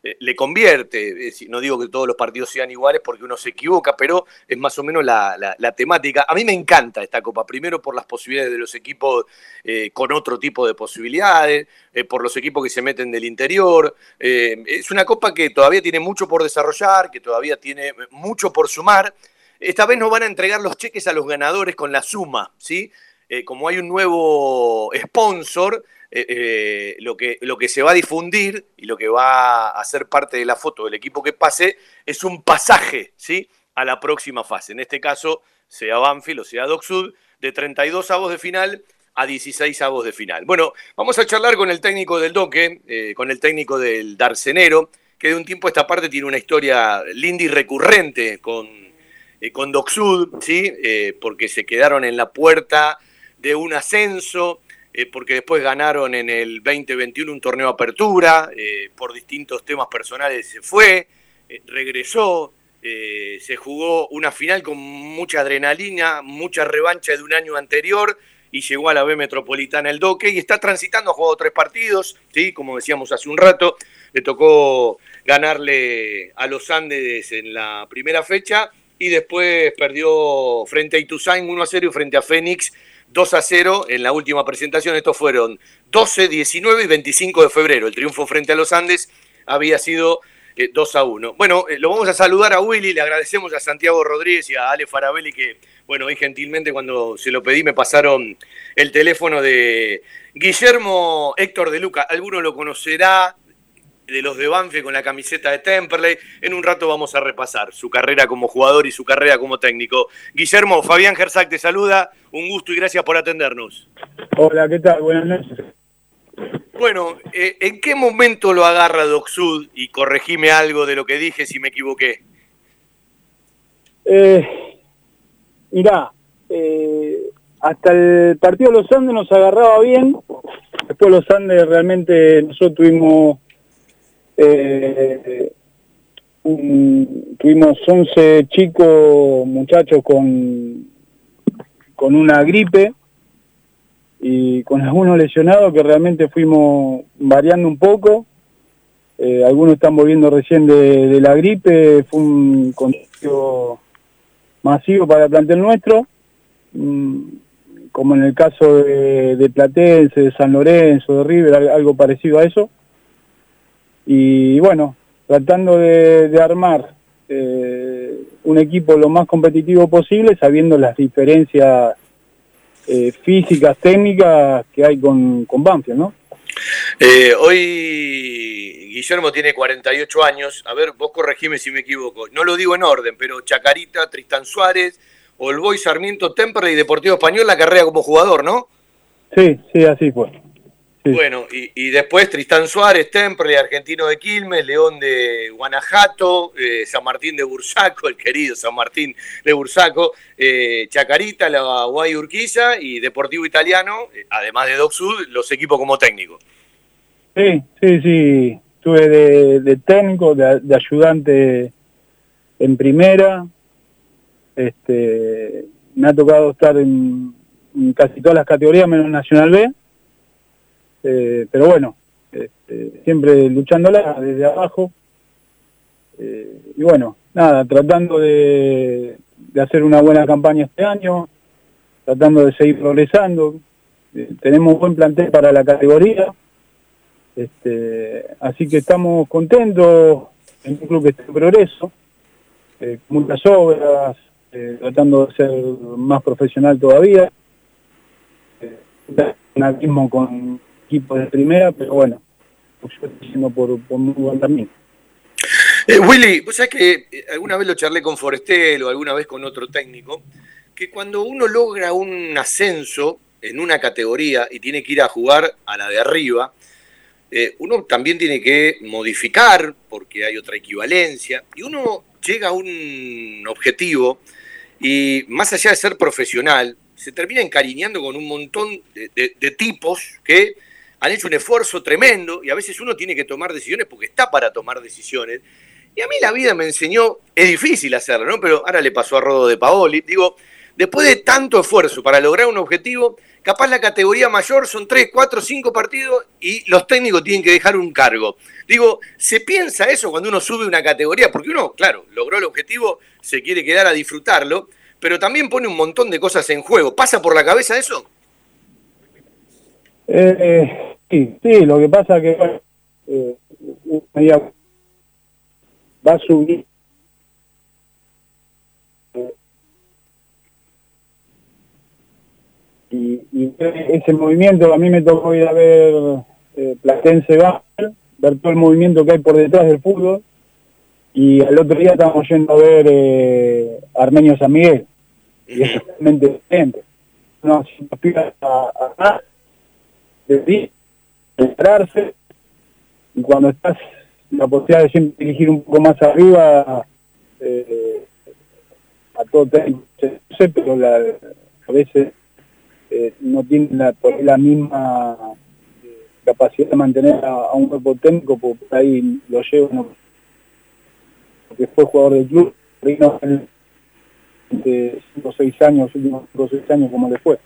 eh, le convierte. no digo que todos los partidos sean iguales porque uno se equivoca, pero es más o menos la, temática. A mí me encanta esta Copa, primero por las posibilidades de los equipos eh, con otro tipo de posibilidades, por los equipos que se meten del interior. es una Copa que todavía tiene mucho por desarrollar, que todavía tiene mucho por sumar esta vez no van a entregar los cheques a los ganadores con la suma, ¿sí? Eh, como hay un nuevo sponsor, eh, eh, lo, que, lo que se va a difundir y lo que va a ser parte de la foto del equipo que pase es un pasaje, ¿sí? A la próxima fase. En este caso, sea Banfield o sea Docsud, de 32 avos de final a 16 avos de final. Bueno, vamos a charlar con el técnico del Doque, con el técnico del Darcenero, que de un tiempo a esta parte tiene una historia linda y recurrente con eh, con Docsud, ¿sí? Eh, porque se quedaron en la puerta de un ascenso, eh, porque después ganaron en el 2021 un torneo apertura, por distintos temas personales se fue, regresó, se jugó una final con mucha adrenalina, mucha revancha de un año anterior y llegó a la B Metropolitana el Doque y está transitando, ha jugado tres partidos, ¿sí? como decíamos hace un rato, le tocó ganarle a los Andes en la primera fecha y después perdió frente a Ituzain 1 a 0 y frente a Fénix 2 a 0 en la última presentación. Estos fueron 12, 19 y 25 de febrero. El triunfo frente a los Andes había sido 2 eh, a 1. Bueno, eh, lo vamos a saludar a Willy, le agradecemos a Santiago Rodríguez y a Ale Farabelli que, bueno, hoy gentilmente cuando se lo pedí me pasaron el teléfono de Guillermo Héctor de Luca. Alguno lo conocerá, de los de Banfield con la camiseta de Temperley. En un rato vamos a repasar su carrera como jugador y su carrera como técnico. Guillermo, Fabián Gersac te saluda. Un gusto y gracias por atendernos. Hola, ¿qué tal? Buenas noches. Bueno, eh, ¿en qué momento lo agarra Docsud? Y corregime algo de lo que dije si me equivoqué. Eh, mirá, eh, hasta el partido de los Andes nos agarraba bien. Después los Andes realmente nosotros tuvimos eh, tuvimos 11 chicos, muchachos con, con una gripe y con algunos lesionados que realmente fuimos variando un poco. Eh, algunos están volviendo recién de, la gripe, fue un contagio masivo para el plantel nuestro, mm, como en el caso de, de Platense, de San Lorenzo, de River, algo parecido a eso y bueno, tratando de, armar eh, un equipo lo más competitivo posible, sabiendo las diferencias eh, físicas, técnicas que hay con, con Banfield, ¿no? Eh, hoy Guillermo tiene 48 años. A ver, vos corregime si me equivoco. No lo digo en orden, pero Chacarita, Tristan Suárez, Olboy, Sarmiento, Temperley y Deportivo Español la carrera como jugador, ¿no? Sí, sí, así fue. Bueno, y, después Tristán Suárez, Temple, Argentino de Quilmes, León de Guanajuato, eh, San Martín de Bursaco, el querido San Martín de Bursaco, eh, Chacarita, la Guay Urquiza y Deportivo Italiano, eh, además de Doc Sud, los equipos como técnico. Sí, sí, sí. Estuve de, técnico, de, ayudante en primera. Este, me ha tocado estar en casi todas las categorías menos Nacional B eh, pero bueno, este, siempre luchándola desde abajo. Eh, y bueno, nada, tratando de, hacer una buena campaña este año, tratando de seguir progresando. Eh, tenemos un buen plantel para la categoría, este, así que estamos contentos en un club que está en progreso, muchas obras, tratando de ser más profesional todavía. un con equipo de primera, pero bueno, pues yo estoy por, por muy buen. Eh, Willy, vos sabés que eh, alguna vez lo charlé con Forestel o alguna vez con otro técnico, que cuando uno logra un ascenso en una categoría y tiene que ir a jugar a la de arriba, eh, uno también tiene que modificar porque hay otra equivalencia y uno llega a un objetivo y más allá de ser profesional, se termina encariñando con un montón de tipos que han hecho un esfuerzo tremendo y a veces uno tiene que tomar decisiones porque está para tomar decisiones. Y a mí la vida me enseñó, es difícil hacerlo, ¿no? Pero ahora le pasó a Rodo de Paoli. Digo, después de tanto esfuerzo para lograr un objetivo, capaz la categoría mayor son 3, 4, 5 partidos y los técnicos tienen que dejar un cargo. Digo, ¿se piensa eso cuando uno sube una categoría? Porque uno, claro, logró el objetivo, se quiere quedar a disfrutarlo, pero también pone un montón de cosas en juego. ¿Pasa por la cabeza eso? Eh, sí, sí, lo que pasa es que eh, va a subir. Y, y, ese movimiento a mí me tocó ir a ver eh, Platense Basel, ver todo el movimiento que hay por detrás del fútbol y al otro día estábamos yendo a ver eh, Armenio San Miguel. Y es realmente diferente. No, si nos a, a, de prepararse y cuando estás la posibilidad de siempre dirigir un poco más arriba eh, a todo sé, pero la, a veces eh, no tiene la, la misma eh, capacidad de mantener a, un cuerpo técnico porque por ahí lo lleva porque fue jugador del club de 5 o 6 años, últimos 5 o 6 años como le fue.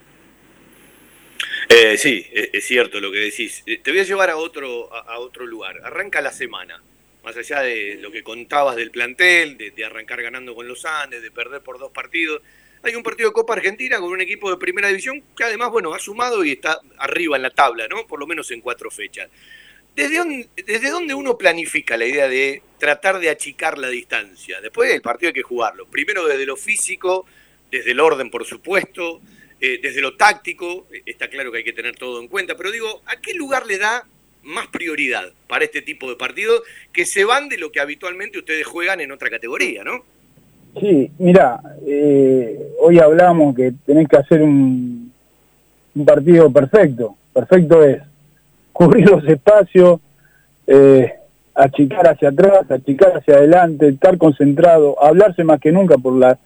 Eh, sí, es, cierto lo que decís. Eh, te voy a llevar a otro, a, otro lugar. Arranca la semana, más allá de lo que contabas del plantel, de, arrancar ganando con los Andes, de perder por dos partidos. Hay un partido de Copa Argentina con un equipo de primera división que además, bueno, ha sumado y está arriba en la tabla, ¿no? Por lo menos en cuatro fechas. ¿Desde dónde, ¿Desde dónde uno planifica la idea de tratar de achicar la distancia? Después del partido hay que jugarlo. Primero desde lo físico, desde el orden, por supuesto, eh, desde lo táctico, eh, está claro que hay que tener todo en cuenta, pero digo, ¿a qué lugar le da más prioridad para este tipo de partidos que se van de lo que habitualmente ustedes juegan en otra categoría, ¿no? Sí, mira, eh, hoy hablamos que tenés que hacer un, un partido perfecto. Perfecto es cubrir los espacios, achicar hacia atrás, achicar hacia adelante, estar concentrado, hablarse más que nunca por la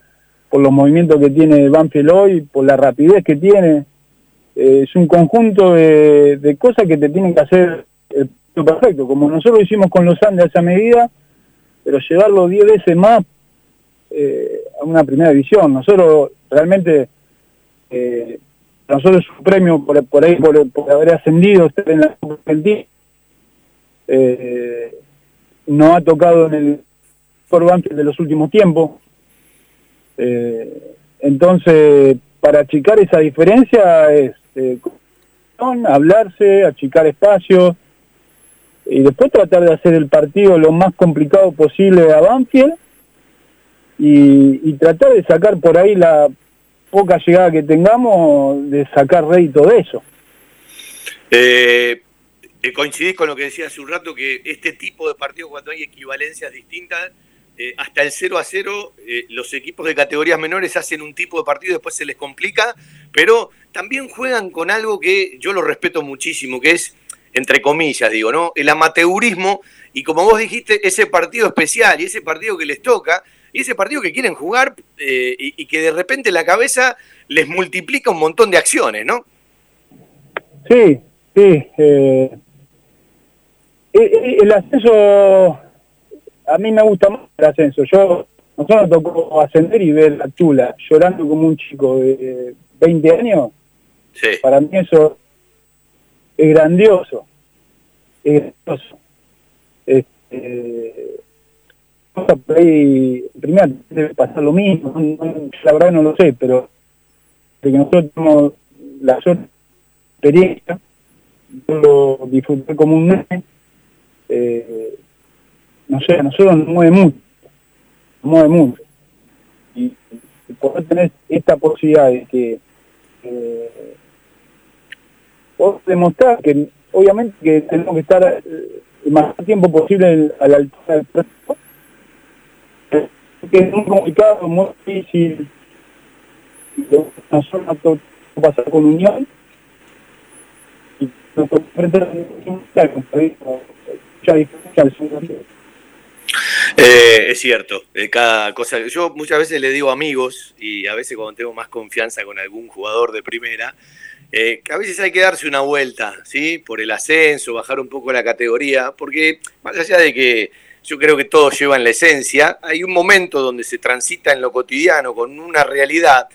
por los movimientos que tiene Banfield hoy, por la rapidez que tiene. Eh, es un conjunto de, cosas que te tienen que hacer el perfecto, como nosotros hicimos con los Andes a esa medida, pero llevarlo 10 veces más eh, a una primera división. Nosotros realmente, eh, nosotros es un premio por, por ahí, por, haber ascendido, en la Argentina. Eh, no ha tocado en el por Banfield de los últimos tiempos, eh, entonces, para achicar esa diferencia es eh, hablarse, achicar espacios y después tratar de hacer el partido lo más complicado posible a Banfield y, tratar de sacar por ahí la poca llegada que tengamos, de sacar rédito de eso. Eh, coincidís con lo que decía hace un rato, que este tipo de partidos cuando hay equivalencias distintas eh, hasta el 0 a 0 eh, los equipos de categorías menores hacen un tipo de partido, después se les complica, pero también juegan con algo que yo lo respeto muchísimo, que es, entre comillas, digo, ¿no? El amateurismo y como vos dijiste, ese partido especial y ese partido que les toca y ese partido que quieren jugar eh, y, que de repente la cabeza les multiplica un montón de acciones, ¿no? Sí, sí. Eh, el ascenso, a mí me gusta más el ascenso. Yo, nosotros nos tocó ascender y ver a Tula llorando como un chico de 20 años. Sí. Para mí eso es grandioso. Es grandioso. Este, por ahí, primero debe pasar lo mismo, la verdad no lo sé, pero de que nosotros tenemos la experiencia, yo lo disfruté como un mes, eh, no sé, a nosotros nos mueve mucho, nos mueve mucho. Y, poder tener esta posibilidad de que eh, demostrar que obviamente que tenemos que estar el más tiempo posible a la altura del proceso, que es muy complicado, muy difícil. Nosotros no pasar con Unión y nosotros frente a mucha diferencia al segundo eh, es cierto, eh, cada cosa. Yo muchas veces le digo amigos, y a veces cuando tengo más confianza con algún jugador de primera, eh, que a veces hay que darse una vuelta, ¿sí? Por el ascenso, bajar un poco la categoría, porque más allá de que yo creo que todos llevan la esencia, hay un momento donde se transita en lo cotidiano con una realidad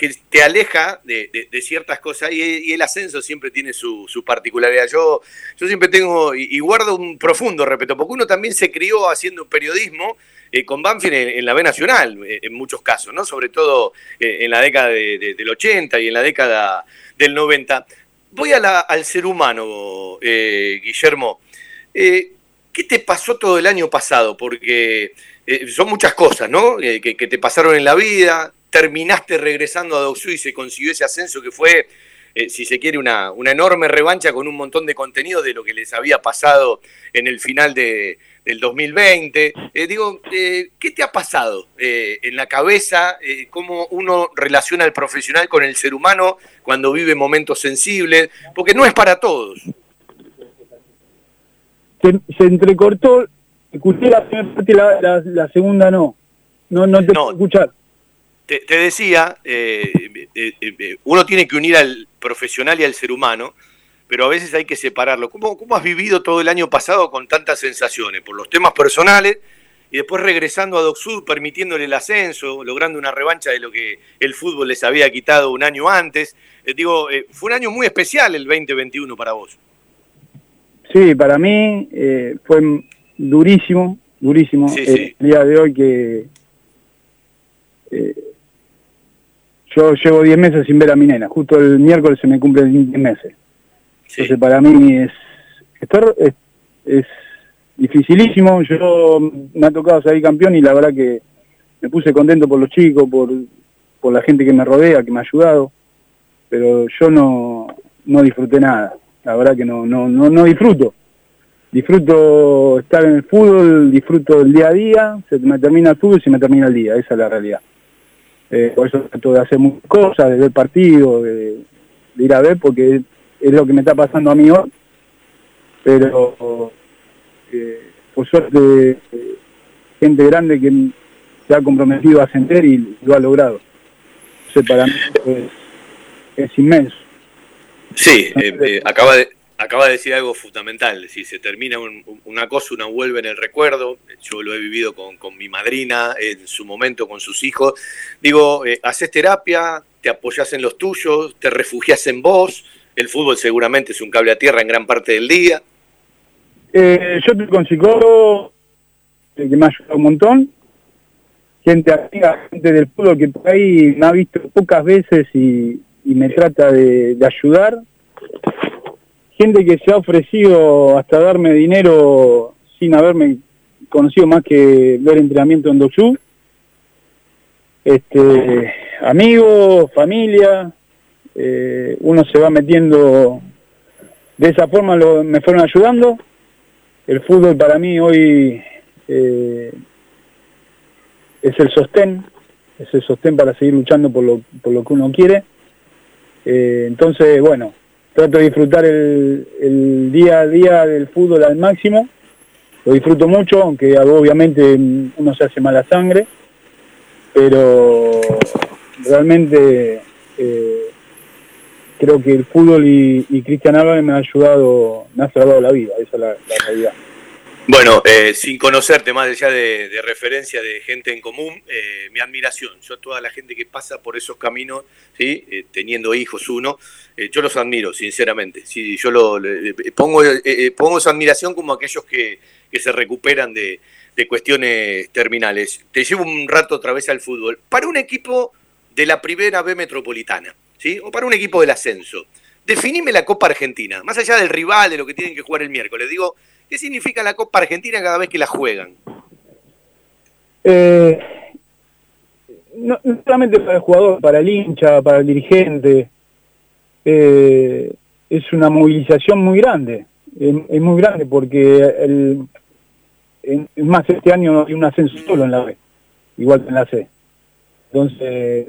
que te aleja de, ciertas cosas y, el ascenso siempre tiene su, particularidad. Yo, yo siempre tengo y, guardo un profundo respeto, porque uno también se crió haciendo periodismo eh, con Banfield en, la B Nacional, eh, en muchos casos, ¿no? sobre todo eh, en la década de, del 80 y en la década del 90. Voy al ser humano, Guillermo. ¿Qué te pasó todo el año pasado? Porque son muchas cosas, ¿no? Que, te pasaron en la vida. Terminaste regresando a Doxú y se consiguió ese ascenso que fue, si se quiere, una, una enorme revancha con un montón de contenido de lo que les había pasado en el final de, del 2020. Eh, digo, eh, ¿qué te ha pasado eh, en la cabeza? ¿Cómo uno relaciona al profesional con el ser humano cuando vive momentos sensibles? Porque no es para todos. Se, se entrecortó, escuché la primera parte y la, la, la, segunda no. No, no te no. puedo escuchar. Te, te decía, uno tiene que unir al profesional y al ser humano pero a veces hay que separarlo. ¿Cómo, ¿Cómo, has vivido todo el año pasado con tantas sensaciones? Por los temas personales y después regresando a Docsud, permitiéndole el ascenso, logrando una revancha de lo que el fútbol les había quitado un año antes. Eh, digo, eh, fue un año muy especial el 2021 para vos. Sí, para mí eh, fue durísimo, durísimo. Sí, sí. El día de hoy que eh, yo llevo 10 meses sin ver a mi nena. Justo el miércoles se me cumplen 10 meses. Sí. Entonces para mí es, es, es, dificilísimo. Yo me ha tocado salir campeón y la verdad que me puse contento por los chicos, por, por la gente que me rodea, que me ha ayudado. Pero yo no, no disfruté nada. La verdad que no, no, no, no disfruto. Disfruto estar en el fútbol, disfruto el día a día, se me termina el fútbol y se me termina el día, esa es la realidad. Eh, por eso trato de hacer muchas cosas, de ver partidos, de, de ir a ver, porque es lo que me está pasando a mí hoy, pero eh, por suerte gente grande que se ha comprometido a ascender y lo ha logrado. Entonces para mí es, es inmenso. Sí, eh, eh, acaba de acaba de decir algo fundamental, si se termina un, una cosa, una vuelve en el recuerdo, yo lo he vivido con, mi madrina en su momento, con sus hijos, digo, eh, haces terapia, te apoyas en los tuyos, te refugias en vos, el fútbol seguramente es un cable a tierra en gran parte del día. Eh, yo estoy con psicólogo, que me ha ayudado un montón, gente amiga, gente del fútbol que por ahí me ha visto pocas veces y, me trata de, ayudar, gente que se ha ofrecido hasta darme dinero sin haberme conocido más que ver entrenamiento en Doxú, este, amigos, familia, eh, uno se va metiendo de esa forma me fueron ayudando el fútbol para mí hoy eh, es el sostén, es el sostén para seguir luchando por lo, por lo que uno quiere. Eh, entonces, bueno, trato de disfrutar el, el, día a día del fútbol al máximo. Lo disfruto mucho, aunque obviamente uno se hace mala sangre, pero realmente eh, creo que el fútbol y, y Cristian Álvarez me ha ayudado, me ha salvado la vida, esa es la, la realidad. Bueno, eh, sin conocerte más allá de, referencia de gente en común, eh, mi admiración. Yo toda la gente que pasa por esos caminos, ¿sí? Eh, teniendo hijos uno, eh, yo los admiro, sinceramente. Sí, yo pongo, eh, pongo esa admiración como aquellos que, que se recuperan de, de, cuestiones terminales. Te llevo un rato otra vez al fútbol. Para un equipo de la primera B metropolitana, ¿sí? o para un equipo del ascenso, definime la Copa Argentina, más allá del rival, de lo que tienen que jugar el miércoles. Digo, ¿Qué significa la Copa Argentina cada vez que la juegan? Eh, no, solamente para el jugador, para el hincha, para el dirigente. Eh, es una movilización muy grande. Es, muy grande porque es más, este año no hay un ascenso solo en la B, igual que en la C. Entonces,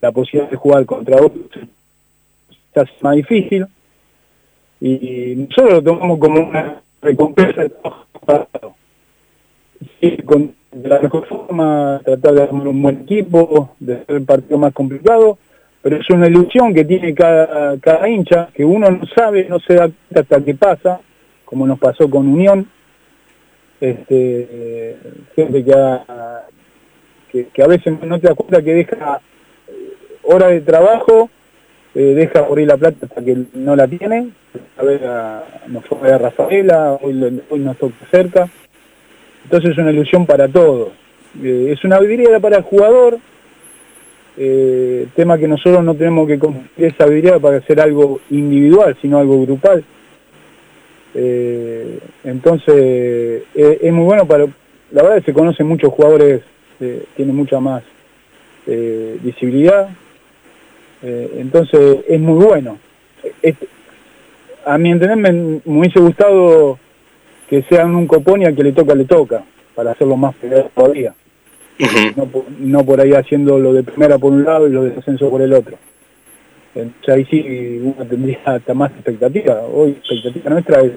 la posibilidad de jugar contra otros está más difícil. Y nosotros lo tomamos como una recompensa el trabajo sí, con la mejor tratar de armar un buen equipo, de hacer el partido más complicado, pero es una ilusión que tiene cada, cada hincha, que uno no sabe, no se da cuenta hasta que pasa, como nos pasó con Unión, este, gente que, a veces no te das cuenta que deja hora de trabajo, eh, deja ahí la plata hasta que no la tiene, a ver, nos fue a Rafaela, hoy, hoy nos toca cerca, entonces es una ilusión para todos. Eh, es una vidriera para el jugador, eh, tema que nosotros no tenemos que cumplir esa vidriera para hacer algo individual, sino algo grupal. Entonces es muy bueno para... La verdad se conocen muchos jugadores, tienen mucha más eh, entonces es muy bueno. Es, a mi entender me, me hubiese gustado que sean un copón y al que le toca, le toca, para hacerlo más federal todavía. Uh -huh. no, no, por ahí haciendo lo de primera por un lado y lo de ascenso por el otro. Entonces ahí sí uno tendría hasta más expectativa. Hoy expectativa nuestra es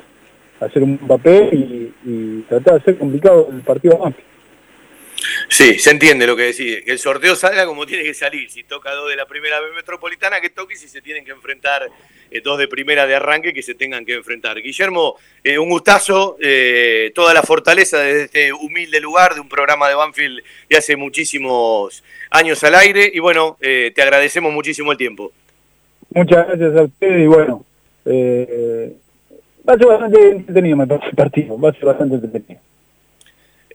hacer un papel y, y tratar de hacer complicado el partido amplio. Sí, se entiende lo que decís, que el sorteo salga como tiene que salir, si toca dos de la primera B metropolitana que toque si se tienen que enfrentar eh, dos de primera de arranque que se tengan que enfrentar. Guillermo, eh, un gustazo, eh, toda la fortaleza de este humilde lugar de un programa de Banfield de hace muchísimos años al aire y bueno, te agradecemos muchísimo el tiempo. Muchas gracias a ustedes y bueno, va a ser bastante entretenido me partido, va a ser bastante entretenido.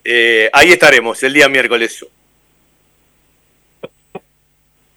Eh, ahí estaremos el día miércoles.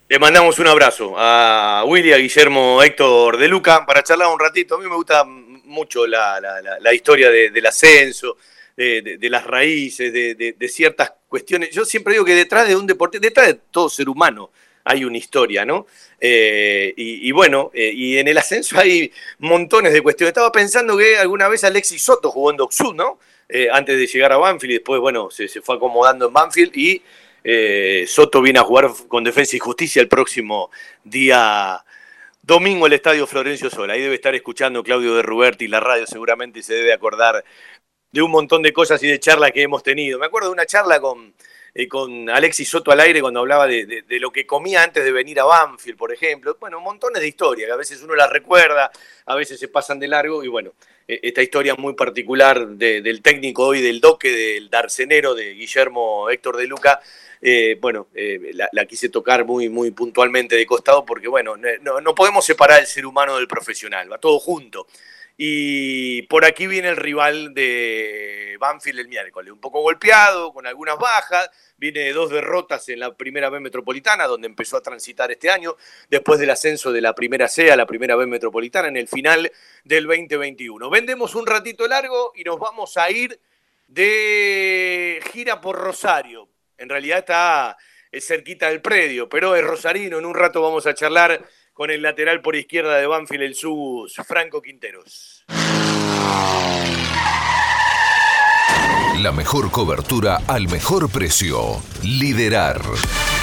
Le mandamos un abrazo a Willy, a Guillermo Héctor de Luca para charlar un ratito. A mí me gusta mucho la, la, historia de, del ascenso, de, las raíces, de, ciertas cuestiones. Yo siempre digo que detrás de un deporte, detrás de todo ser humano, hay una historia, ¿no? Eh, y, y, bueno, eh, y en el ascenso hay montones de cuestiones. Estaba pensando que alguna vez Alexis Soto jugó en Doxud, ¿no? Eh, antes de llegar a Banfield y después, bueno, se, se fue acomodando en Banfield y eh, Soto viene a jugar con Defensa y Justicia el próximo día domingo el Estadio Florencio Sola. Ahí debe estar escuchando Claudio de Ruberti, la radio seguramente se debe acordar de un montón de cosas y de charlas que hemos tenido. Me acuerdo de una charla con, eh, con Alexis Soto al aire cuando hablaba de, de, de, lo que comía antes de venir a Banfield, por ejemplo. Bueno, montones de historias que a veces uno las recuerda, a veces se pasan de largo y bueno, esta historia muy particular de, del técnico hoy del doque, del darcenero de Guillermo Héctor de Luca, eh, bueno, eh, la, la, quise tocar muy, muy puntualmente de costado porque, bueno, no, no podemos separar el ser humano del profesional, va todo junto. Y por aquí viene el rival de Banfield el miércoles, un poco golpeado, con algunas bajas, viene de dos derrotas en la primera B metropolitana, donde empezó a transitar este año, después del ascenso de la primera C a la primera B metropolitana en el final del 2021. Vendemos un ratito largo y nos vamos a ir de gira por Rosario. En realidad está cerquita del predio, pero es Rosarino, en un rato vamos a charlar con el lateral por izquierda de Banfield, el SUS, Franco Quinteros. La mejor cobertura al mejor precio. Liderar.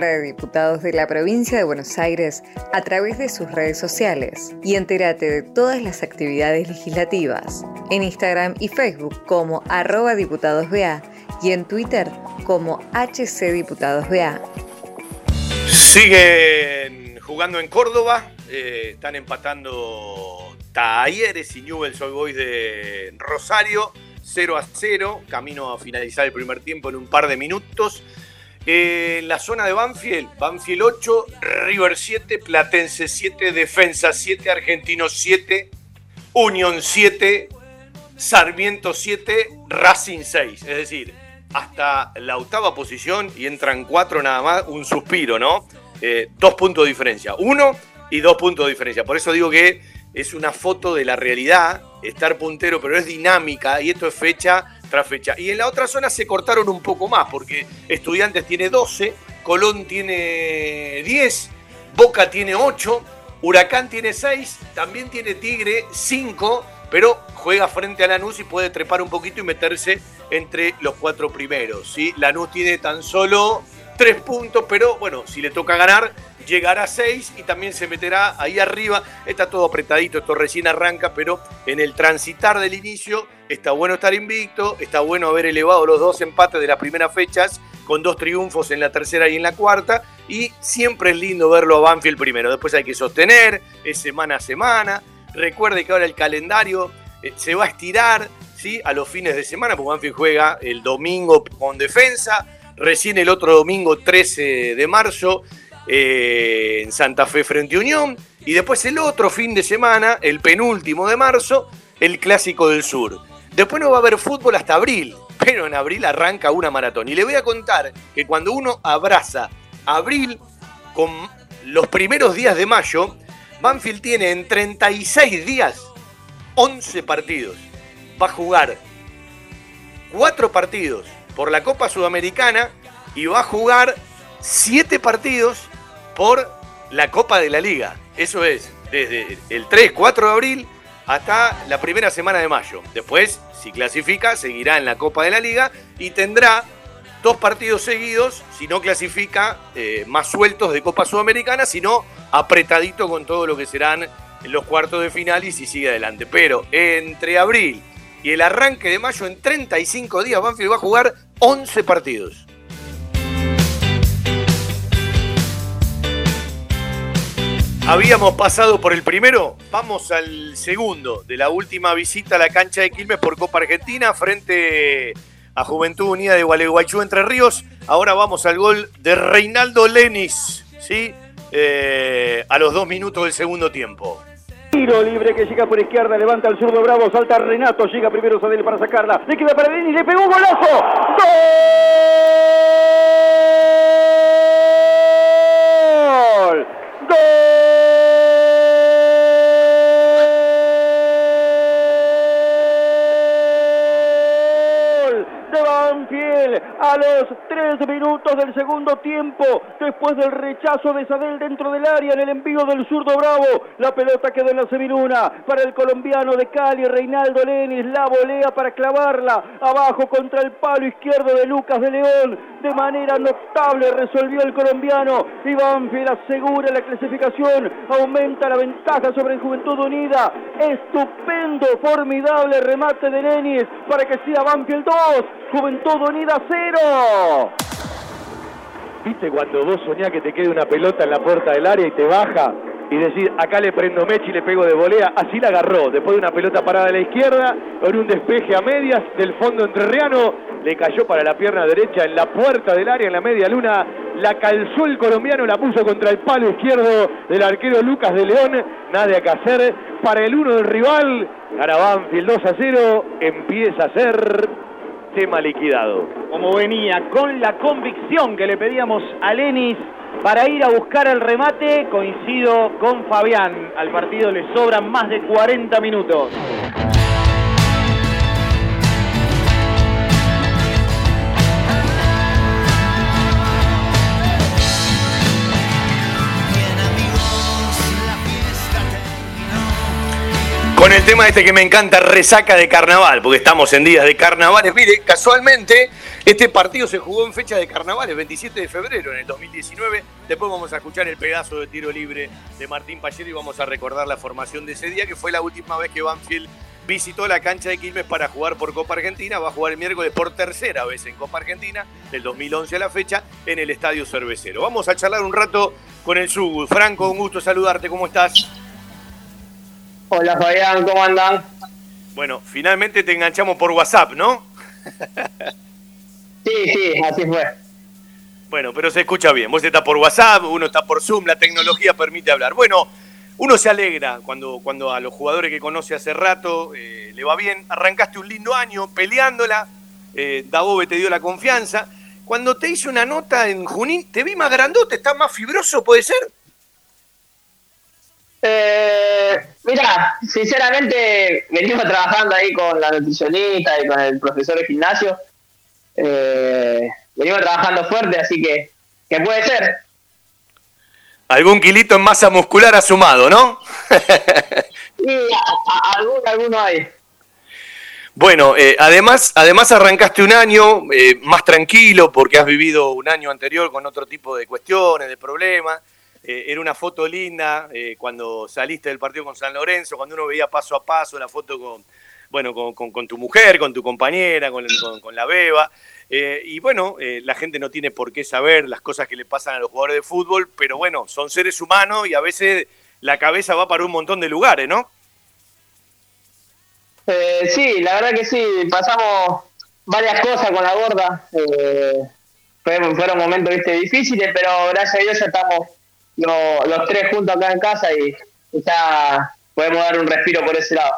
de Diputados de la provincia de Buenos Aires a través de sus redes sociales y entérate de todas las actividades legislativas en Instagram y Facebook como arroba diputadosBA y en Twitter como HCDiputadosBA. Siguen jugando en Córdoba, eh, están empatando Talleres y Newell's Old Boys de Rosario, 0 a 0, camino a finalizar el primer tiempo en un par de minutos. Eh, en la zona de Banfield, Banfield 8, River 7, Platense 7, Defensa 7, Argentino 7, Unión 7, Sarmiento 7, Racing 6. Es decir, hasta la octava posición y entran cuatro nada más, un suspiro, ¿no? Eh, dos puntos de diferencia. Uno y dos puntos de diferencia. Por eso digo que es una foto de la realidad, estar puntero, pero es dinámica y esto es fecha fecha. Y en la otra zona se cortaron un poco más, porque Estudiantes tiene 12, Colón tiene 10, Boca tiene 8, Huracán tiene 6, también tiene Tigre 5, pero juega frente a Lanús y puede trepar un poquito y meterse entre los cuatro primeros. ¿sí? Lanús tiene tan solo 3 puntos, pero bueno, si le toca ganar, llegará a 6 y también se meterá ahí arriba. Está todo apretadito, esto recién arranca, pero en el transitar del inicio está bueno estar invicto, está bueno haber elevado los dos empates de las primeras fechas con dos triunfos en la tercera y en la cuarta. Y siempre es lindo verlo a Banfield primero. Después hay que sostener, es semana a semana. Recuerde que ahora el calendario eh, se va a estirar ¿sí? a los fines de semana, porque Banfield juega el domingo con defensa. Recién el otro domingo 13 de marzo eh, en Santa Fe frente a Unión. Y después el otro fin de semana, el penúltimo de marzo, el Clásico del Sur. Después no va a haber fútbol hasta abril, <laughs> pero en abril arranca una maratón. Y le voy a contar que cuando uno abraza abril con los primeros días de mayo, Banfield tiene en 36 días 11 partidos. Va a jugar 4 partidos por la Copa Sudamericana y va a jugar 7 partidos por la Copa de la Liga. Eso es, desde el 3, 4 de abril hasta la primera semana de mayo. Después, si clasifica, seguirá en la Copa de la Liga y tendrá dos partidos seguidos, si no clasifica, eh, más sueltos de Copa Sudamericana, sino apretadito con todo lo que serán los cuartos de final y si sigue adelante. Pero entre abril y el arranque de mayo, en 35 días, Banfield va a jugar 11 partidos. Habíamos pasado por el primero, vamos al segundo de la última visita a la cancha de Quilmes por Copa Argentina frente a Juventud Unida de Gualeguaychú Entre Ríos. Ahora vamos al gol de Reinaldo Lenis, ¿sí? Eh, a los dos minutos del segundo tiempo. Tiro libre que llega por izquierda, levanta el zurdo Bravo, salta Renato, llega primero Sadel para sacarla, le queda para Lenis, le pegó un golazo. ¡Gol! ¡Gol! A los tres minutos del segundo tiempo, después del rechazo de Sadel dentro del área en el envío del zurdo Bravo, la pelota quedó en la semiluna para el colombiano de Cali, Reinaldo Lenis, la volea para clavarla abajo contra el palo izquierdo de Lucas de León, de manera notable resolvió el colombiano, y Banfield asegura la clasificación, aumenta la ventaja sobre Juventud Unida, estupendo, formidable remate de Lenis para que sea Banfield 2, Juventud Unida 0. ¿Viste cuando vos soñás que te quede una pelota en la puerta del área y te baja? Y decir, acá le prendo mecha y le pego de volea. Así la agarró. Después de una pelota parada a la izquierda, con un despeje a medias del fondo entrerriano, le cayó para la pierna derecha en la puerta del área, en la media luna. La calzó el colombiano, la puso contra el palo izquierdo del arquero Lucas de León. Nada que hacer para el uno del rival. Gana el 2 a 0. Empieza a ser tema liquidado. Como venía con la convicción que le pedíamos a Lenis para ir a buscar el remate, coincido con Fabián. Al partido le sobran más de 40 minutos. Con el tema este que me encanta, resaca de carnaval, porque estamos en días de carnavales. Mire, casualmente, este partido se jugó en fecha de carnaval, el 27 de febrero en el 2019. Después vamos a escuchar el pedazo de tiro libre de Martín Pallero y vamos a recordar la formación de ese día, que fue la última vez que Banfield visitó la cancha de Quilmes para jugar por Copa Argentina. Va a jugar el miércoles por tercera vez en Copa Argentina, del 2011 a la fecha, en el Estadio Cervecero. Vamos a charlar un rato con el Sugu. Franco, un gusto saludarte, ¿cómo estás? Hola Fabián, ¿cómo andan? Bueno, finalmente te enganchamos por WhatsApp, ¿no? <laughs> sí, sí, así fue. Bueno, pero se escucha bien. Vos estás por WhatsApp, uno está por Zoom, la tecnología permite hablar. Bueno, uno se alegra cuando, cuando a los jugadores que conoce hace rato eh, le va bien. Arrancaste un lindo año peleándola, eh, Dabobe te dio la confianza. Cuando te hice una nota en Junín, te vi más grandote, estás más fibroso, ¿puede ser? Eh, mira, sinceramente venimos trabajando ahí con la nutricionista y con el profesor de gimnasio. Eh, venimos trabajando fuerte, así que, que puede ser. Algún kilito en masa muscular ha sumado, ¿no? sí, alguno, alguno hay. Bueno, eh, además, además arrancaste un año eh, más tranquilo porque has vivido un año anterior con otro tipo de cuestiones, de problemas. Eh, era una foto linda eh, cuando saliste del partido con San Lorenzo, cuando uno veía paso a paso la foto con, bueno, con, tu mujer, con tu compañera, con, la beba. Eh, y bueno, la gente no tiene por qué saber las cosas que le pasan a los jugadores de fútbol, pero bueno, son seres humanos y a veces la cabeza va para un montón de lugares, ¿no? sí, la verdad que sí, pasamos varias cosas con la gorda. fueron, fueron momentos ¿viste? difíciles, pero gracias a Dios ya estamos los tres juntos acá en casa y ya podemos dar un respiro por ese lado.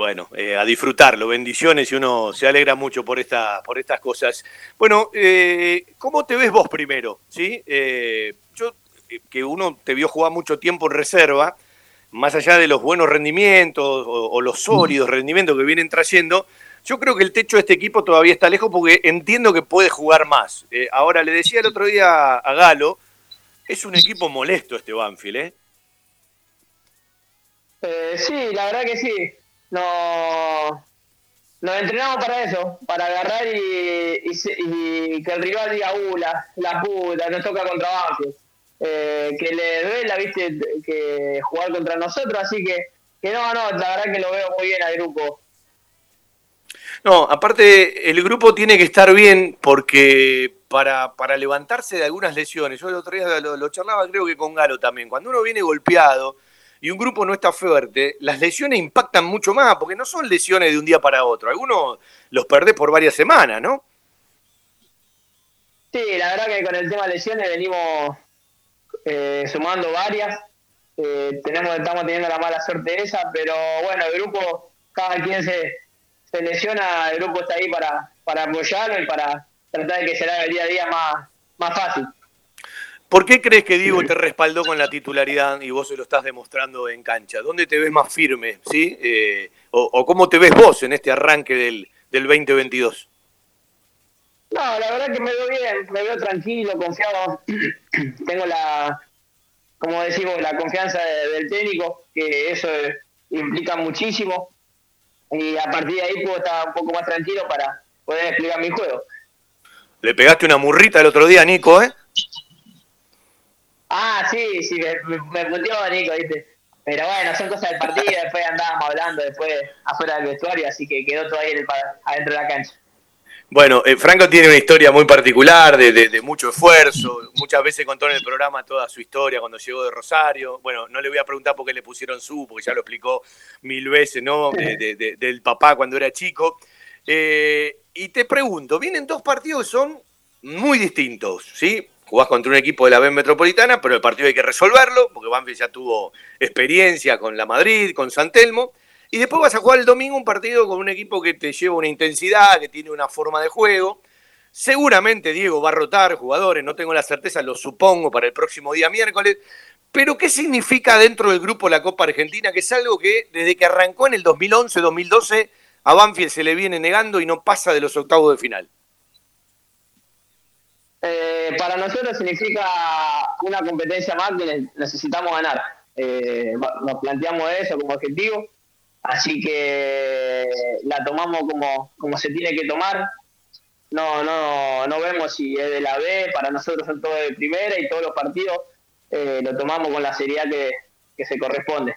Bueno, eh, a disfrutarlo, bendiciones y uno se alegra mucho por, esta, por estas cosas. Bueno, eh, ¿cómo te ves vos primero? ¿Sí? Eh, yo, que uno te vio jugar mucho tiempo en reserva, más allá de los buenos rendimientos o, los sólidos rendimientos que vienen trayendo, yo creo que el techo de este equipo todavía está lejos porque entiendo que puede jugar más. ahora, le decía el otro día a Galo, es un equipo molesto este Banfield, ¿eh? ¿eh? sí, la verdad que sí. No, nos entrenamos para eso, para agarrar y, que el rival diga, uh, la, puta, nos toca contra Banfield. Eh, que le duela, viste, que jugar contra nosotros, así que, que no, no, la verdad que lo veo muy bien al grupo. No, aparte el grupo tiene que estar bien porque para, para levantarse de algunas lesiones, yo el otro día lo, charlaba creo que con Galo también, cuando uno viene golpeado y un grupo no está fuerte, las lesiones impactan mucho más porque no son lesiones de un día para otro, algunos los perdés por varias semanas, ¿no? Sí, la verdad que con el tema de lesiones venimos eh, sumando varias. Eh, tenemos, estamos teniendo la mala suerte esa, pero bueno, el grupo, cada quien se, se lesiona, el grupo está ahí para, para apoyarlo y para tratar de que será el día a día más, más fácil. ¿Por qué crees que Diego te respaldó con la titularidad y vos se lo estás demostrando en cancha? ¿Dónde te ves más firme? ¿sí? Eh, o, cómo te ves vos en este arranque del, del 2022? No, la verdad que me veo bien, me veo tranquilo, confiado. <clears throat> Tengo la, como decimos, la confianza del técnico, que eso implica muchísimo. Y a partir de ahí puedo estar un poco más tranquilo para poder explicar mi juego. Le pegaste una murrita el otro día, Nico, ¿eh? Ah, sí, sí, me, me, Nico, ¿viste? Pero bueno, son cosas del partido, después andábamos hablando después afuera del vestuario, así que quedó todo ahí adentro de la cancha. Bueno, eh, Franco tiene una historia muy particular, de, mucho esfuerzo. Muchas veces contó en el programa toda su historia cuando llegó de Rosario. Bueno, no le voy a preguntar por qué le pusieron su, porque ya lo explicó mil veces, ¿no? del papá cuando era chico. Eh, y te pregunto, vienen dos partidos que son muy distintos, ¿sí? Jugás contra un equipo de la B Metropolitana, pero el partido hay que resolverlo, porque Banfield ya tuvo experiencia con la Madrid, con San Telmo. Y después vas a jugar el domingo un partido con un equipo que te lleva una intensidad, que tiene una forma de juego. Seguramente Diego va a rotar jugadores, no tengo la certeza, lo supongo para el próximo día miércoles. Pero ¿qué significa dentro del grupo la Copa Argentina? Que es algo que desde que arrancó en el 2011-2012 a Banfield se le viene negando y no pasa de los octavos de final. Eh, para nosotros significa una competencia más que necesitamos ganar. Eh, nos planteamos eso como objetivo Así que la tomamos como, como se tiene que tomar. No, no, no vemos si es de la B, para nosotros son todos de primera y todos los partidos eh, lo tomamos con la seriedad que, que se corresponde.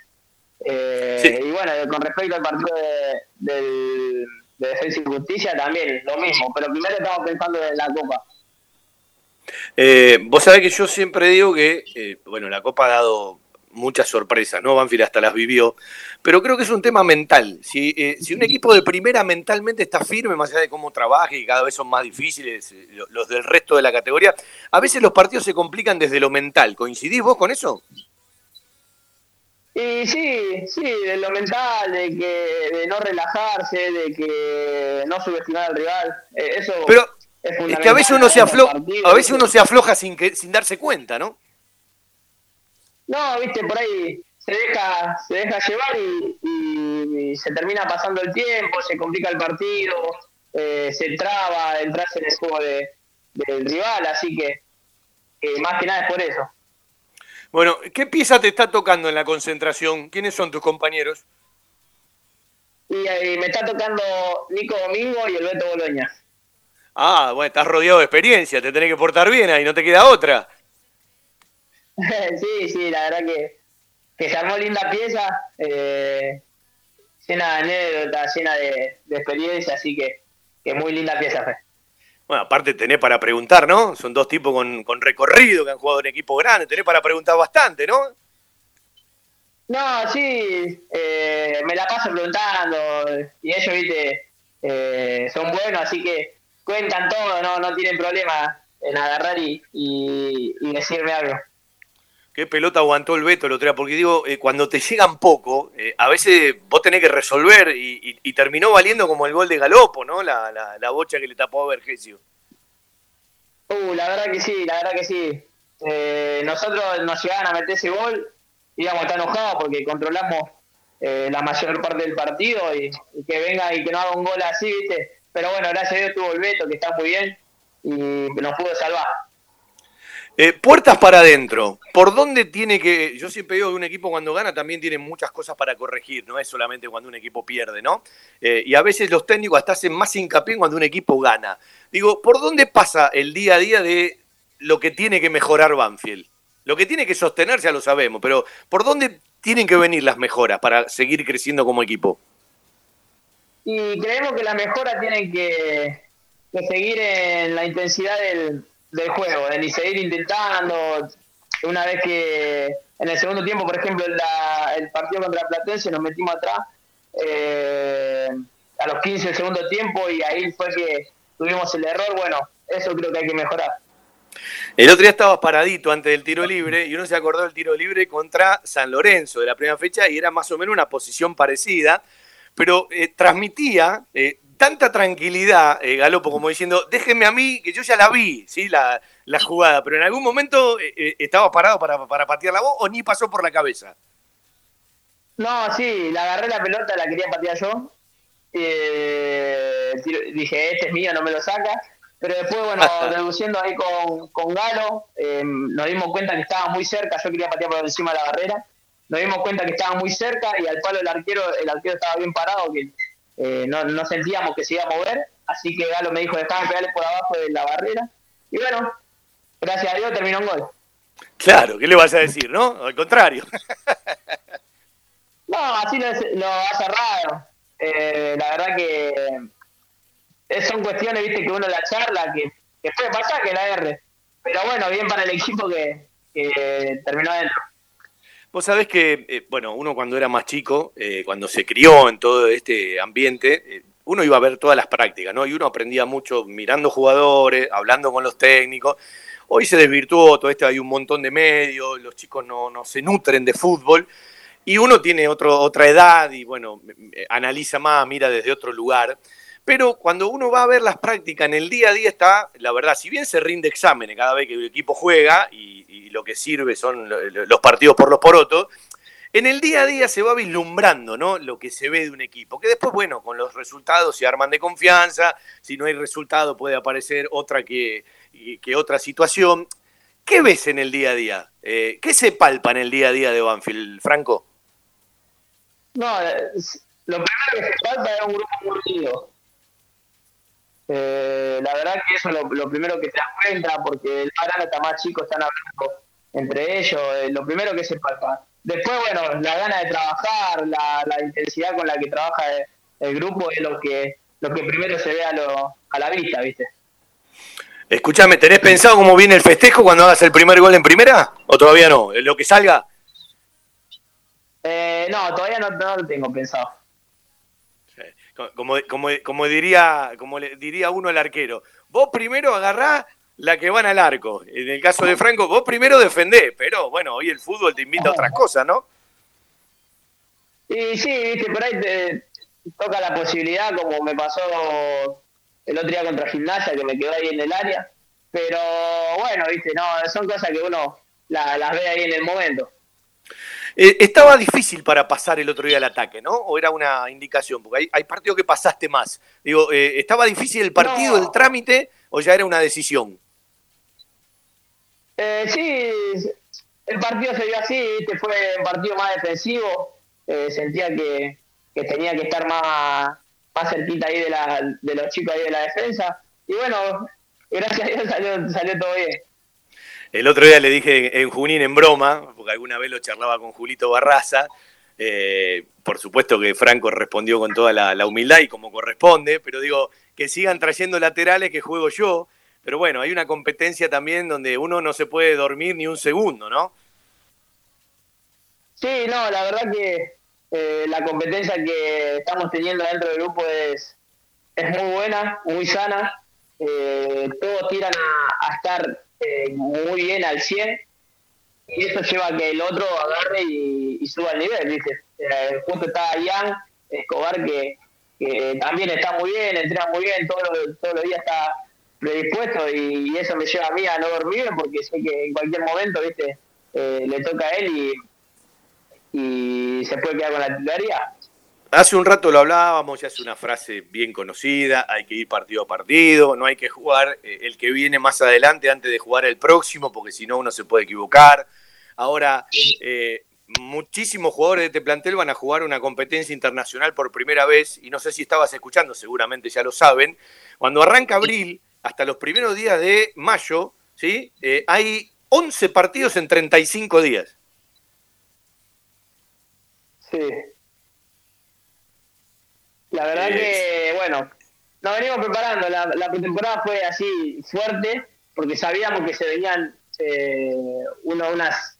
Eh, y bueno, con respecto al partido de, de Defensa y Justicia también lo mismo, pero primero estamos pensando en la Copa. Eh, vos sabés que yo siempre digo que, eh, bueno, la Copa ha dado muchas sorpresas, ¿no? Banfield hasta las vivió, pero creo que es un tema mental. Si, eh, si un equipo de primera mentalmente está firme, más allá de cómo trabaje y cada vez son más difíciles eh, los del resto de la categoría, a veces los partidos se complican desde lo mental. ¿Coincidís vos con eso? Y sí, sí, de lo mental, de que de no relajarse, de que no subestimar al rival, eh, eso Pero es, que a veces uno se afloja, a veces uno se afloja sin que, sin darse cuenta, ¿no? No, viste, por ahí se deja, se deja llevar y, se termina pasando el tiempo, se complica el partido, eh, se traba, entras en el juego de, del rival, así que más que nada es por eso. Bueno, ¿qué pieza te está tocando en la concentración? ¿Quiénes son tus compañeros? Y, ahí me está tocando Nico Domingo y el Beto Boloña. Ah, bueno, estás rodeado de experiencia, te tenés que portar bien ahí, no te queda otra. <laughs> sí, sí, la verdad que, que se armó linda pieza, eh, llena de anécdotas, llena de, experiencia, así que, que muy linda pieza fue. Bueno, aparte tenés para preguntar, ¿no? Son dos tipos con, con recorrido que han jugado en equipo grande, tenés para preguntar bastante, ¿no? No, sí, eh, me la paso preguntando y ellos, viste, eh, son buenos, así que cuentan todo, no, no tienen problema en agarrar y, y decirme algo qué pelota aguantó el Beto el otro día, porque digo, eh, cuando te llegan poco, eh, a veces vos tenés que resolver y, terminó valiendo como el gol de Galopo, ¿no? La, la, bocha que le tapó a Vergesio. Uh, la verdad que sí, la verdad que sí. Eh, nosotros nos llegaban a meter ese gol, íbamos estar enojados porque controlamos la mayor parte del partido y, y, que venga y que no haga un gol así, ¿viste? Pero bueno, gracias a Dios tuvo el Beto, que está muy bien, y nos pudo salvar. Eh, puertas para adentro. ¿Por dónde tiene que.? Yo siempre digo que un equipo cuando gana también tiene muchas cosas para corregir, no es solamente cuando un equipo pierde, ¿no? Eh, y a veces los técnicos hasta hacen más hincapié cuando un equipo gana. Digo, ¿por dónde pasa el día a día de lo que tiene que mejorar Banfield? Lo que tiene que sostenerse ya lo sabemos, pero ¿por dónde tienen que venir las mejoras para seguir creciendo como equipo? Y creemos que las mejoras tienen que seguir en la intensidad del del juego, de ni seguir intentando. Una vez que en el segundo tiempo, por ejemplo, el partido contra Platense nos metimos atrás eh, a los 15 del segundo tiempo y ahí fue que tuvimos el error. Bueno, eso creo que hay que mejorar. El otro día estaba paradito antes del tiro libre y uno se acordó del tiro libre contra San Lorenzo de la primera fecha y era más o menos una posición parecida, pero eh, transmitía eh, tanta tranquilidad, eh, Galopo, como diciendo, déjenme a mí, que yo ya la vi, ¿sí? La, jugada, pero en algún momento eh, eh, estaba parado para, para patear la voz o ni pasó por la cabeza. No, sí, la agarré la pelota, la quería patear yo. dije, este es mío, no me lo saca. pero después, bueno, <laughs> reduciendo ahí con, con Galo, eh, nos dimos cuenta que estaba muy cerca, yo quería patear por encima de la barrera, nos dimos cuenta que estaba muy cerca y al palo el arquero, el arquero estaba bien parado, que eh, no, no sentíamos que se iba a mover, así que Galo me dijo, dejame pegarle por abajo de la barrera, y bueno, gracias a Dios terminó un gol. Claro, ¿qué le vas a decir, no? Al contrario. no, así lo, lo ha cerrado. Eh, la verdad que son cuestiones, viste, que uno la charla, que, que puede pasar que la R. Pero bueno, bien para el equipo que, terminó adentro. Vos sabés que, eh, bueno, uno cuando era más chico, eh, cuando se crió en todo este ambiente, uno iba a ver todas las prácticas, ¿no? Y uno aprendía mucho mirando jugadores, hablando con los técnicos. Hoy se desvirtuó todo esto, hay un montón de medios, los chicos no, no se nutren de fútbol y uno tiene otro, otra edad y bueno, analiza más, mira desde otro lugar. Pero cuando uno va a ver las prácticas en el día a día está, la verdad, si bien se rinde exámenes cada vez que el equipo juega y, lo que sirve son los partidos por los porotos, en el día a día se va vislumbrando ¿no? lo que se ve de un equipo, que después, bueno, con los resultados se arman de confianza, si no hay resultado puede aparecer otra que, otra situación. ¿Qué ves en el día a día? Eh, ¿Qué se palpa en el día a día de Banfield, Franco? No, lo primero que se palpa es un grupo unido. Eh, la verdad que eso es lo, primero que te das cuenta, porque el Paraná está más chico, están hablando entre ellos, eh, lo primero que se palpa. Después, bueno, la gana de trabajar, la, la intensidad con la que trabaja el, grupo es lo que lo que primero se ve a, lo, a la vista, ¿viste? Escúchame, ¿tenés pensado cómo viene el festejo cuando hagas el primer gol en primera? ¿O todavía no? ¿Lo que salga? Eh, no, todavía no, no lo tengo pensado. Como, como, como, diría, como le diría uno al arquero, vos primero agarrás la que van al arco. En el caso de Franco, vos primero defendés, pero bueno, hoy el fútbol te invita a otras cosas, ¿no? Y sí, viste, por ahí te toca la posibilidad, como me pasó el otro día contra Gimnasia, que me quedó ahí en el área. Pero bueno, viste, no, son cosas que uno las ve ahí en el momento. Eh, estaba difícil para pasar el otro día al ataque, ¿no? ¿O era una indicación? Porque hay, partidos que pasaste más. Digo, eh, ¿estaba difícil el partido, el trámite, o ya era una decisión? Eh, sí, el partido se dio así, este fue un partido más defensivo. sentía que, tenía que estar más, más cerquita ahí de, la, de los chicos ahí de la defensa. Y bueno, gracias a Dios salió, salió todo bien. El otro día le dije en Junín en broma, porque alguna vez lo charlaba con Julito Barraza, eh, por supuesto que Franco respondió con toda la, humildad y como corresponde, pero digo, que sigan trayendo laterales que juego yo, pero bueno, hay una competencia también donde uno no se puede dormir ni un segundo, ¿no? Sí, no, la verdad que eh, la competencia que estamos teniendo dentro del grupo es, es muy buena, muy sana. Eh, todos tiran a estar eh, muy bien al 100 y eso lleva a que el otro agarre y, suba el nivel, ¿viste? Eh, justo está Ian Escobar que, también está muy bien, entrena muy bien, todos los, días está predispuesto y, eso me lleva a mí a no dormir porque sé que en cualquier momento, ¿viste? Eh, le toca a él y, y se puede quedar con la titularidad. Hace un rato lo hablábamos, ya es una frase bien conocida, hay que ir partido a partido, no hay que jugar eh, el que viene más adelante antes de jugar el próximo, porque si no uno se puede equivocar. Ahora, eh, muchísimos jugadores de este plantel van a jugar una competencia internacional por primera vez, y no sé si estabas escuchando, seguramente ya lo saben, cuando arranca abril, hasta los primeros días de mayo, ¿sí? Eh, hay 11 partidos en 35 días. Sí, la verdad que, bueno, nos venimos preparando. La, la, pretemporada fue así fuerte, porque sabíamos que se venían eh, uno, unas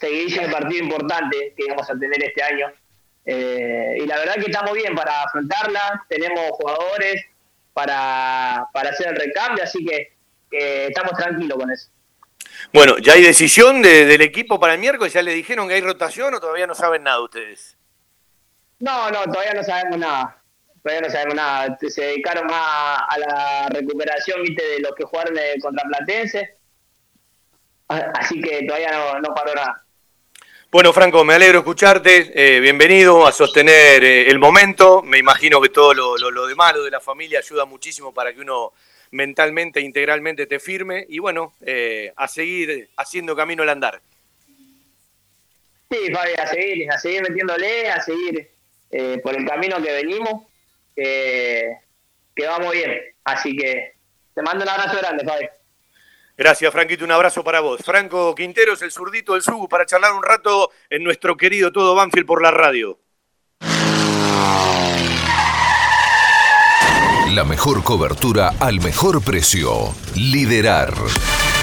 seguidillas de partido importantes que íbamos a tener este año. Eh, y la verdad que estamos bien para afrontarla, tenemos jugadores para, para hacer el recambio, así que estamos tranquilos con eso. Bueno, ¿ya hay decisión del equipo para el miércoles? ¿Ya le dijeron que hay rotación o todavía no saben nada ustedes? No, no, todavía no sabemos nada todavía no sabemos nada. Se dedicaron más a la recuperación, viste, de los que jugaron contra Platense. Así que todavía no, no paró nada. Bueno, Franco, me alegro escucharte. Eh, bienvenido a sostener eh, el momento. Me imagino que todo lo, lo, de malo de la familia ayuda muchísimo para que uno mentalmente, integralmente te firme y bueno, eh, a seguir haciendo camino al andar. Sí, Fabi, a seguir, a seguir metiéndole, a seguir eh, por el camino que venimos, que, que va muy bien. Así que te mando un abrazo grande, Fabi. Gracias, Franquito. Un abrazo para vos. Franco Quinteros, el zurdito del Subu, para charlar un rato en nuestro querido Todo Banfield por la radio. La mejor cobertura al mejor precio. Liderar.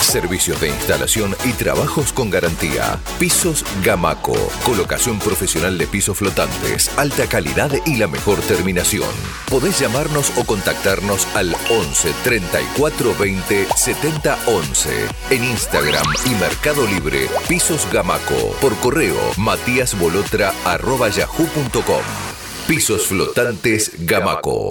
Servicios de instalación y trabajos con garantía. Pisos Gamaco. Colocación profesional de pisos flotantes. Alta calidad y la mejor terminación. Podés llamarnos o contactarnos al 11 34 20 70 11. En Instagram y Mercado Libre. Pisos Gamaco. Por correo matíasbolotra arroba yahoo.com. Pisos flotantes Gamaco.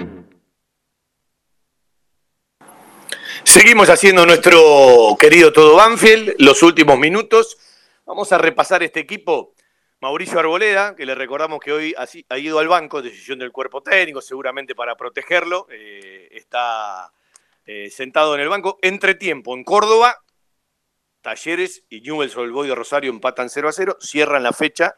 Seguimos haciendo nuestro querido Todo Banfield, los últimos minutos. Vamos a repasar este equipo. Mauricio Arboleda, que le recordamos que hoy ha ido al banco, decisión del cuerpo técnico, seguramente para protegerlo. Eh, está eh, sentado en el banco. Entre tiempo, en Córdoba, Talleres y Newell's Old Boy de Rosario empatan 0 a 0, cierran la fecha.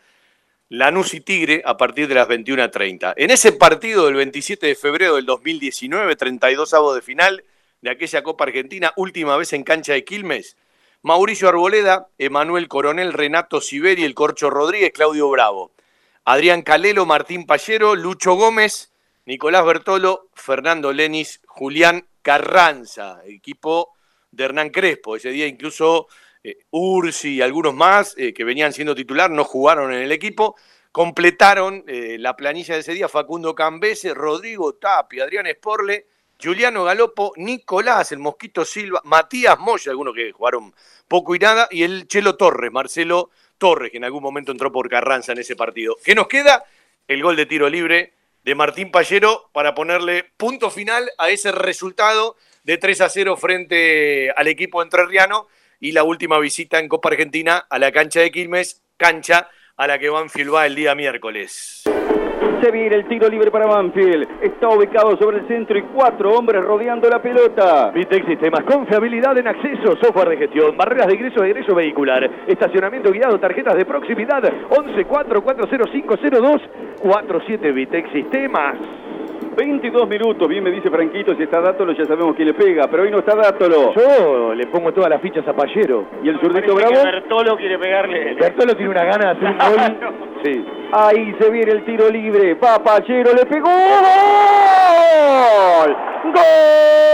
Lanús y Tigre a partir de las 21.30. En ese partido del 27 de febrero del 2019, 32 avos de final, de aquella Copa Argentina, última vez en cancha de Quilmes. Mauricio Arboleda, Emanuel Coronel, Renato Siberi, el Corcho Rodríguez, Claudio Bravo. Adrián Calelo, Martín Pallero, Lucho Gómez, Nicolás Bertolo, Fernando Lenis, Julián Carranza, equipo de Hernán Crespo. Ese día incluso eh, Ursi y algunos más eh, que venían siendo titular no jugaron en el equipo. Completaron eh, la planilla de ese día Facundo Cambese, Rodrigo Tapi, Adrián Esporle, Juliano Galopo, Nicolás, el Mosquito Silva, Matías Moya, algunos que jugaron poco y nada, y el Chelo Torres, Marcelo Torres, que en algún momento entró por Carranza en ese partido. ¿Qué nos queda? El gol de tiro libre de Martín Pallero para ponerle punto final a ese resultado de 3 a 0 frente al equipo entrerriano y la última visita en Copa Argentina a la cancha de Quilmes, cancha a la que Banfield va el día miércoles. Se viene el tiro libre para Banfield. Está ubicado sobre el centro y cuatro hombres rodeando la pelota. Vitec Sistemas, confiabilidad en acceso, software de gestión, barreras de ingreso de ingreso vehicular, estacionamiento guiado, tarjetas de proximidad, 11 40502 47 Vitec Sistemas. 22 minutos, bien me dice Franquito, si está Dátolo ya sabemos quién le pega, pero hoy no está Dátolo. Yo le pongo todas las fichas a Pallero. ¿Y el zurdito Bravo? Bertolo quiere pegarle. Bertolo tiene una gana de hacer un <laughs> gol. Sí. Ahí se viene el tiro libre, va Pallero, le pegó. ¡Gol! ¡Gol!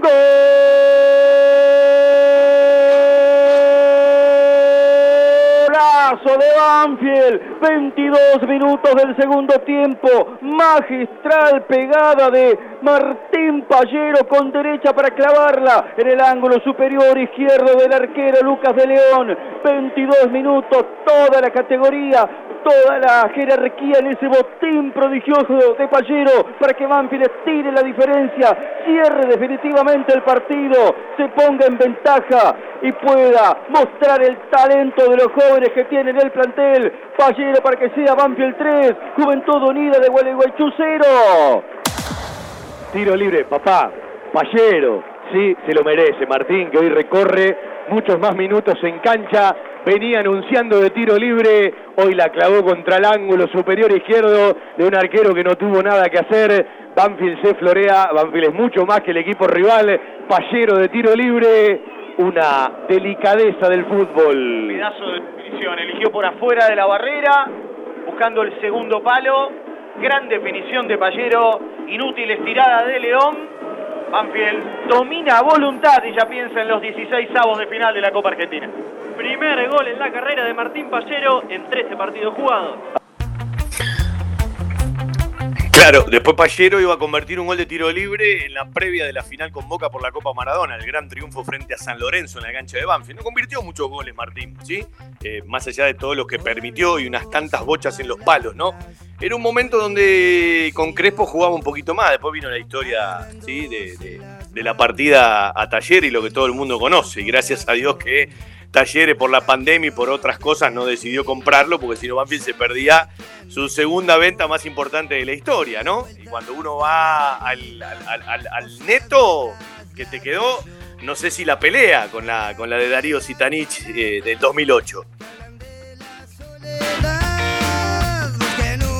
¡Golazo de Banfield! 22 minutos del segundo tiempo. Magistral pegada de Martín Pallero con derecha para clavarla en el ángulo superior izquierdo del arquero Lucas de León. 22 minutos, toda la categoría, toda la jerarquía en ese botín prodigioso de Pallero para que Banfield tire la diferencia, cierre definitivamente el partido, se ponga en ventaja y pueda mostrar el talento de los jóvenes que tienen el plantel. Pallero para que sea Banfield 3, Juventud Unida de Gualeguaychú 0. Tiro libre, papá. Pallero. Sí, se lo merece. Martín, que hoy recorre muchos más minutos en cancha. Venía anunciando de tiro libre, hoy la clavó contra el ángulo superior izquierdo de un arquero que no tuvo nada que hacer. Banfield se florea, Banfield es mucho más que el equipo rival. Pallero de tiro libre, una delicadeza del fútbol. Pedazo de definición, eligió por afuera de la barrera, buscando el segundo palo. Gran definición de Pallero, inútil estirada de León. Banfield domina a voluntad y ya piensa en los 16 avos de final de la Copa Argentina. Primer gol en la carrera de Martín Pallero en 13 partidos jugados. Claro, después Pallero iba a convertir un gol de tiro libre en la previa de la final con Boca por la Copa Maradona, el gran triunfo frente a San Lorenzo en la cancha de Banfield. No convirtió muchos goles Martín, ¿sí? Eh, más allá de todos los que permitió y unas tantas bochas en los palos, ¿no? Era un momento donde con Crespo jugaba un poquito más, después vino la historia, de- de la partida a Taller y lo que todo el mundo conoce. Y gracias a Dios que Talleres por la pandemia y por otras cosas no decidió comprarlo, porque si no Banfield se perdía su segunda venta más importante de la historia, ¿no? Y cuando uno va al, al- al- neto que te quedó, no sé si la pelea con la, con la de Darío Sitanich eh, del 2008.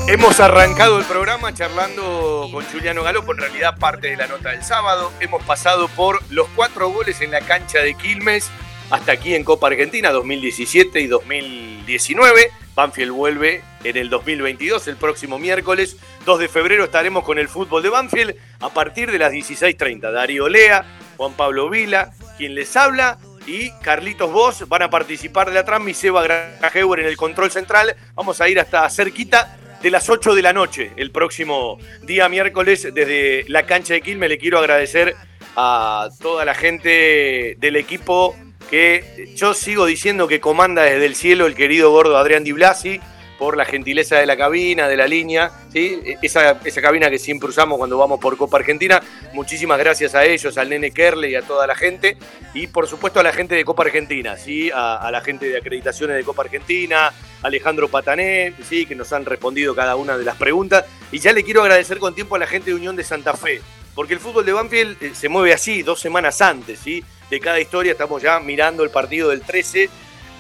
Hemos arrancado el programa charlando con Juliano Galopo, en realidad parte de la nota del sábado. Hemos pasado por los cuatro goles en la cancha de Quilmes hasta aquí en Copa Argentina 2017 y 2019. Banfield vuelve en el 2022, el próximo miércoles 2 de febrero estaremos con el fútbol de Banfield a partir de las 16.30. Darío Lea, Juan Pablo Vila, quien les habla y Carlitos Vos van a participar de la transmisión. Seba Grajewer en el control central. Vamos a ir hasta cerquita de las 8 de la noche el próximo día miércoles desde la cancha de Quilmes. Le quiero agradecer a toda la gente del equipo que yo sigo diciendo que comanda desde el cielo el querido gordo Adrián Di Blasi por la gentileza de la cabina, de la línea, ¿sí? esa, esa cabina que siempre usamos cuando vamos por Copa Argentina. Muchísimas gracias a ellos, al nene Kerle y a toda la gente. Y por supuesto a la gente de Copa Argentina, ¿sí? a, a la gente de acreditaciones de Copa Argentina, Alejandro Patané, ¿sí? que nos han respondido cada una de las preguntas. Y ya le quiero agradecer con tiempo a la gente de Unión de Santa Fe, porque el fútbol de Banfield eh, se mueve así, dos semanas antes ¿sí? De cada historia. Estamos ya mirando el partido del 13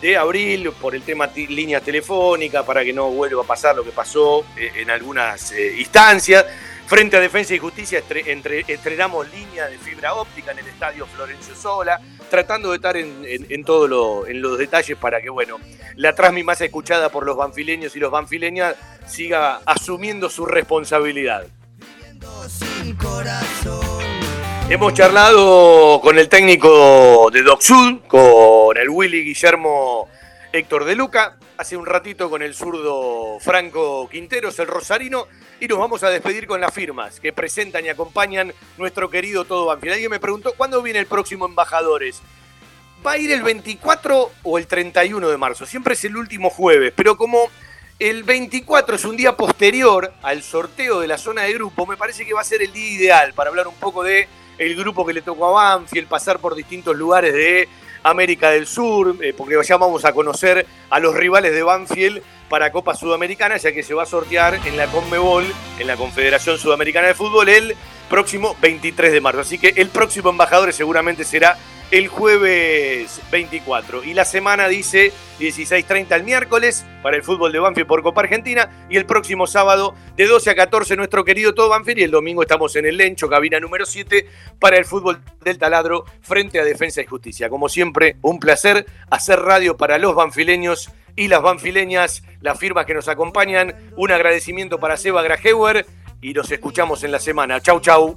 de abril por el tema líneas telefónicas para que no vuelva a pasar lo que pasó eh, en algunas eh, instancias. Frente a Defensa y Justicia entre- estrenamos línea de fibra óptica en el estadio Florencio Sola, tratando de estar en, en, en todo lo- los detalles para que bueno, la transmi más escuchada por los banfileños y los banfileñas siga asumiendo su responsabilidad. Hemos charlado con el técnico de Doc Sud, con el Willy Guillermo Héctor de Luca, hace un ratito con el zurdo Franco Quinteros, el rosarino, y nos vamos a despedir con las firmas que presentan y acompañan nuestro querido Todo Banfield. Alguien me preguntó, ¿cuándo viene el próximo Embajadores? Va a ir el 24 o el 31 de marzo, siempre es el último jueves, pero como el 24 es un día posterior al sorteo de la zona de grupo, me parece que va a ser el día ideal para hablar un poco de el grupo que le tocó a Banfield, pasar por distintos lugares de América del Sur, eh, porque ya vamos a conocer a los rivales de Banfield para Copa Sudamericana, ya que se va a sortear en la Conmebol, en la Confederación Sudamericana de Fútbol, el próximo 23 de marzo. Así que el próximo embajador seguramente será el jueves 24. Y la semana dice 16.30 el miércoles para el fútbol de Banfield por Copa Argentina. Y el próximo sábado de 12 a 14 nuestro querido todo Banfield. Y el domingo estamos en el Lencho, cabina número 7, para el fútbol del taladro frente a Defensa y Justicia. Como siempre, un placer hacer radio para los banfileños y las banfileñas, las firmas que nos acompañan. Un agradecimiento para Seba Grajewer y nos escuchamos en la semana. Chau, chau.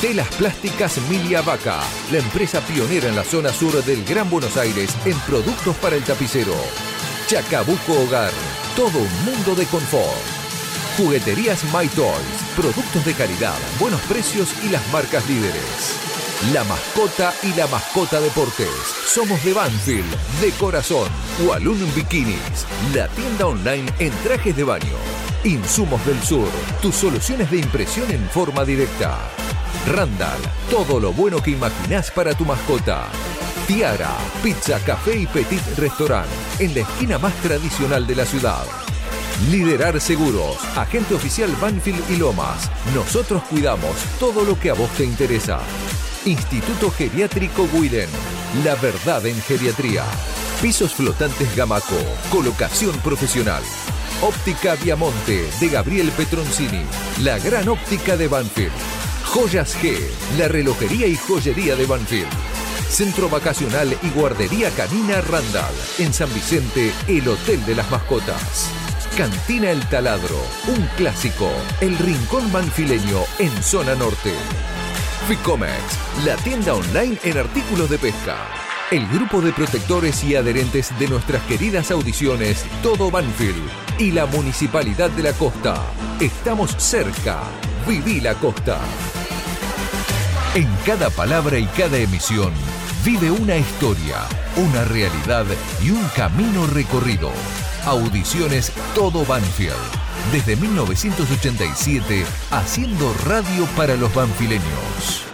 Telas Plásticas Milia Vaca, la empresa pionera en la zona sur del Gran Buenos Aires en productos para el tapicero. Chacabuco Hogar, todo un mundo de confort. Jugueterías My Toys, productos de calidad, buenos precios y las marcas líderes. La mascota y la mascota deportes. Somos de Banfield, de corazón. Walloon Bikinis, la tienda online en trajes de baño. Insumos del Sur, tus soluciones de impresión en forma directa. Randall, todo lo bueno que imaginás para tu mascota. Tiara, pizza, café y petit restaurant, en la esquina más tradicional de la ciudad. Liderar Seguros, agente oficial Banfield y Lomas. Nosotros cuidamos todo lo que a vos te interesa. Instituto Geriátrico Guiden. La verdad en geriatría. Pisos flotantes Gamaco. Colocación profesional. Óptica Viamonte de Gabriel Petroncini. La gran óptica de Banfield. Joyas G. La relojería y joyería de Banfield. Centro Vacacional y Guardería Canina Randall. En San Vicente, el Hotel de las Mascotas. Cantina El Taladro, un clásico, el rincón banfileño en zona norte. Ficomex, la tienda online en artículos de pesca. El grupo de protectores y adherentes de nuestras queridas audiciones Todo Banfield y la Municipalidad de la Costa. Estamos cerca. Viví la costa. En cada palabra y cada emisión vive una historia, una realidad y un camino recorrido. Audiciones Todo Banfield. Desde 1987, haciendo radio para los banfileños.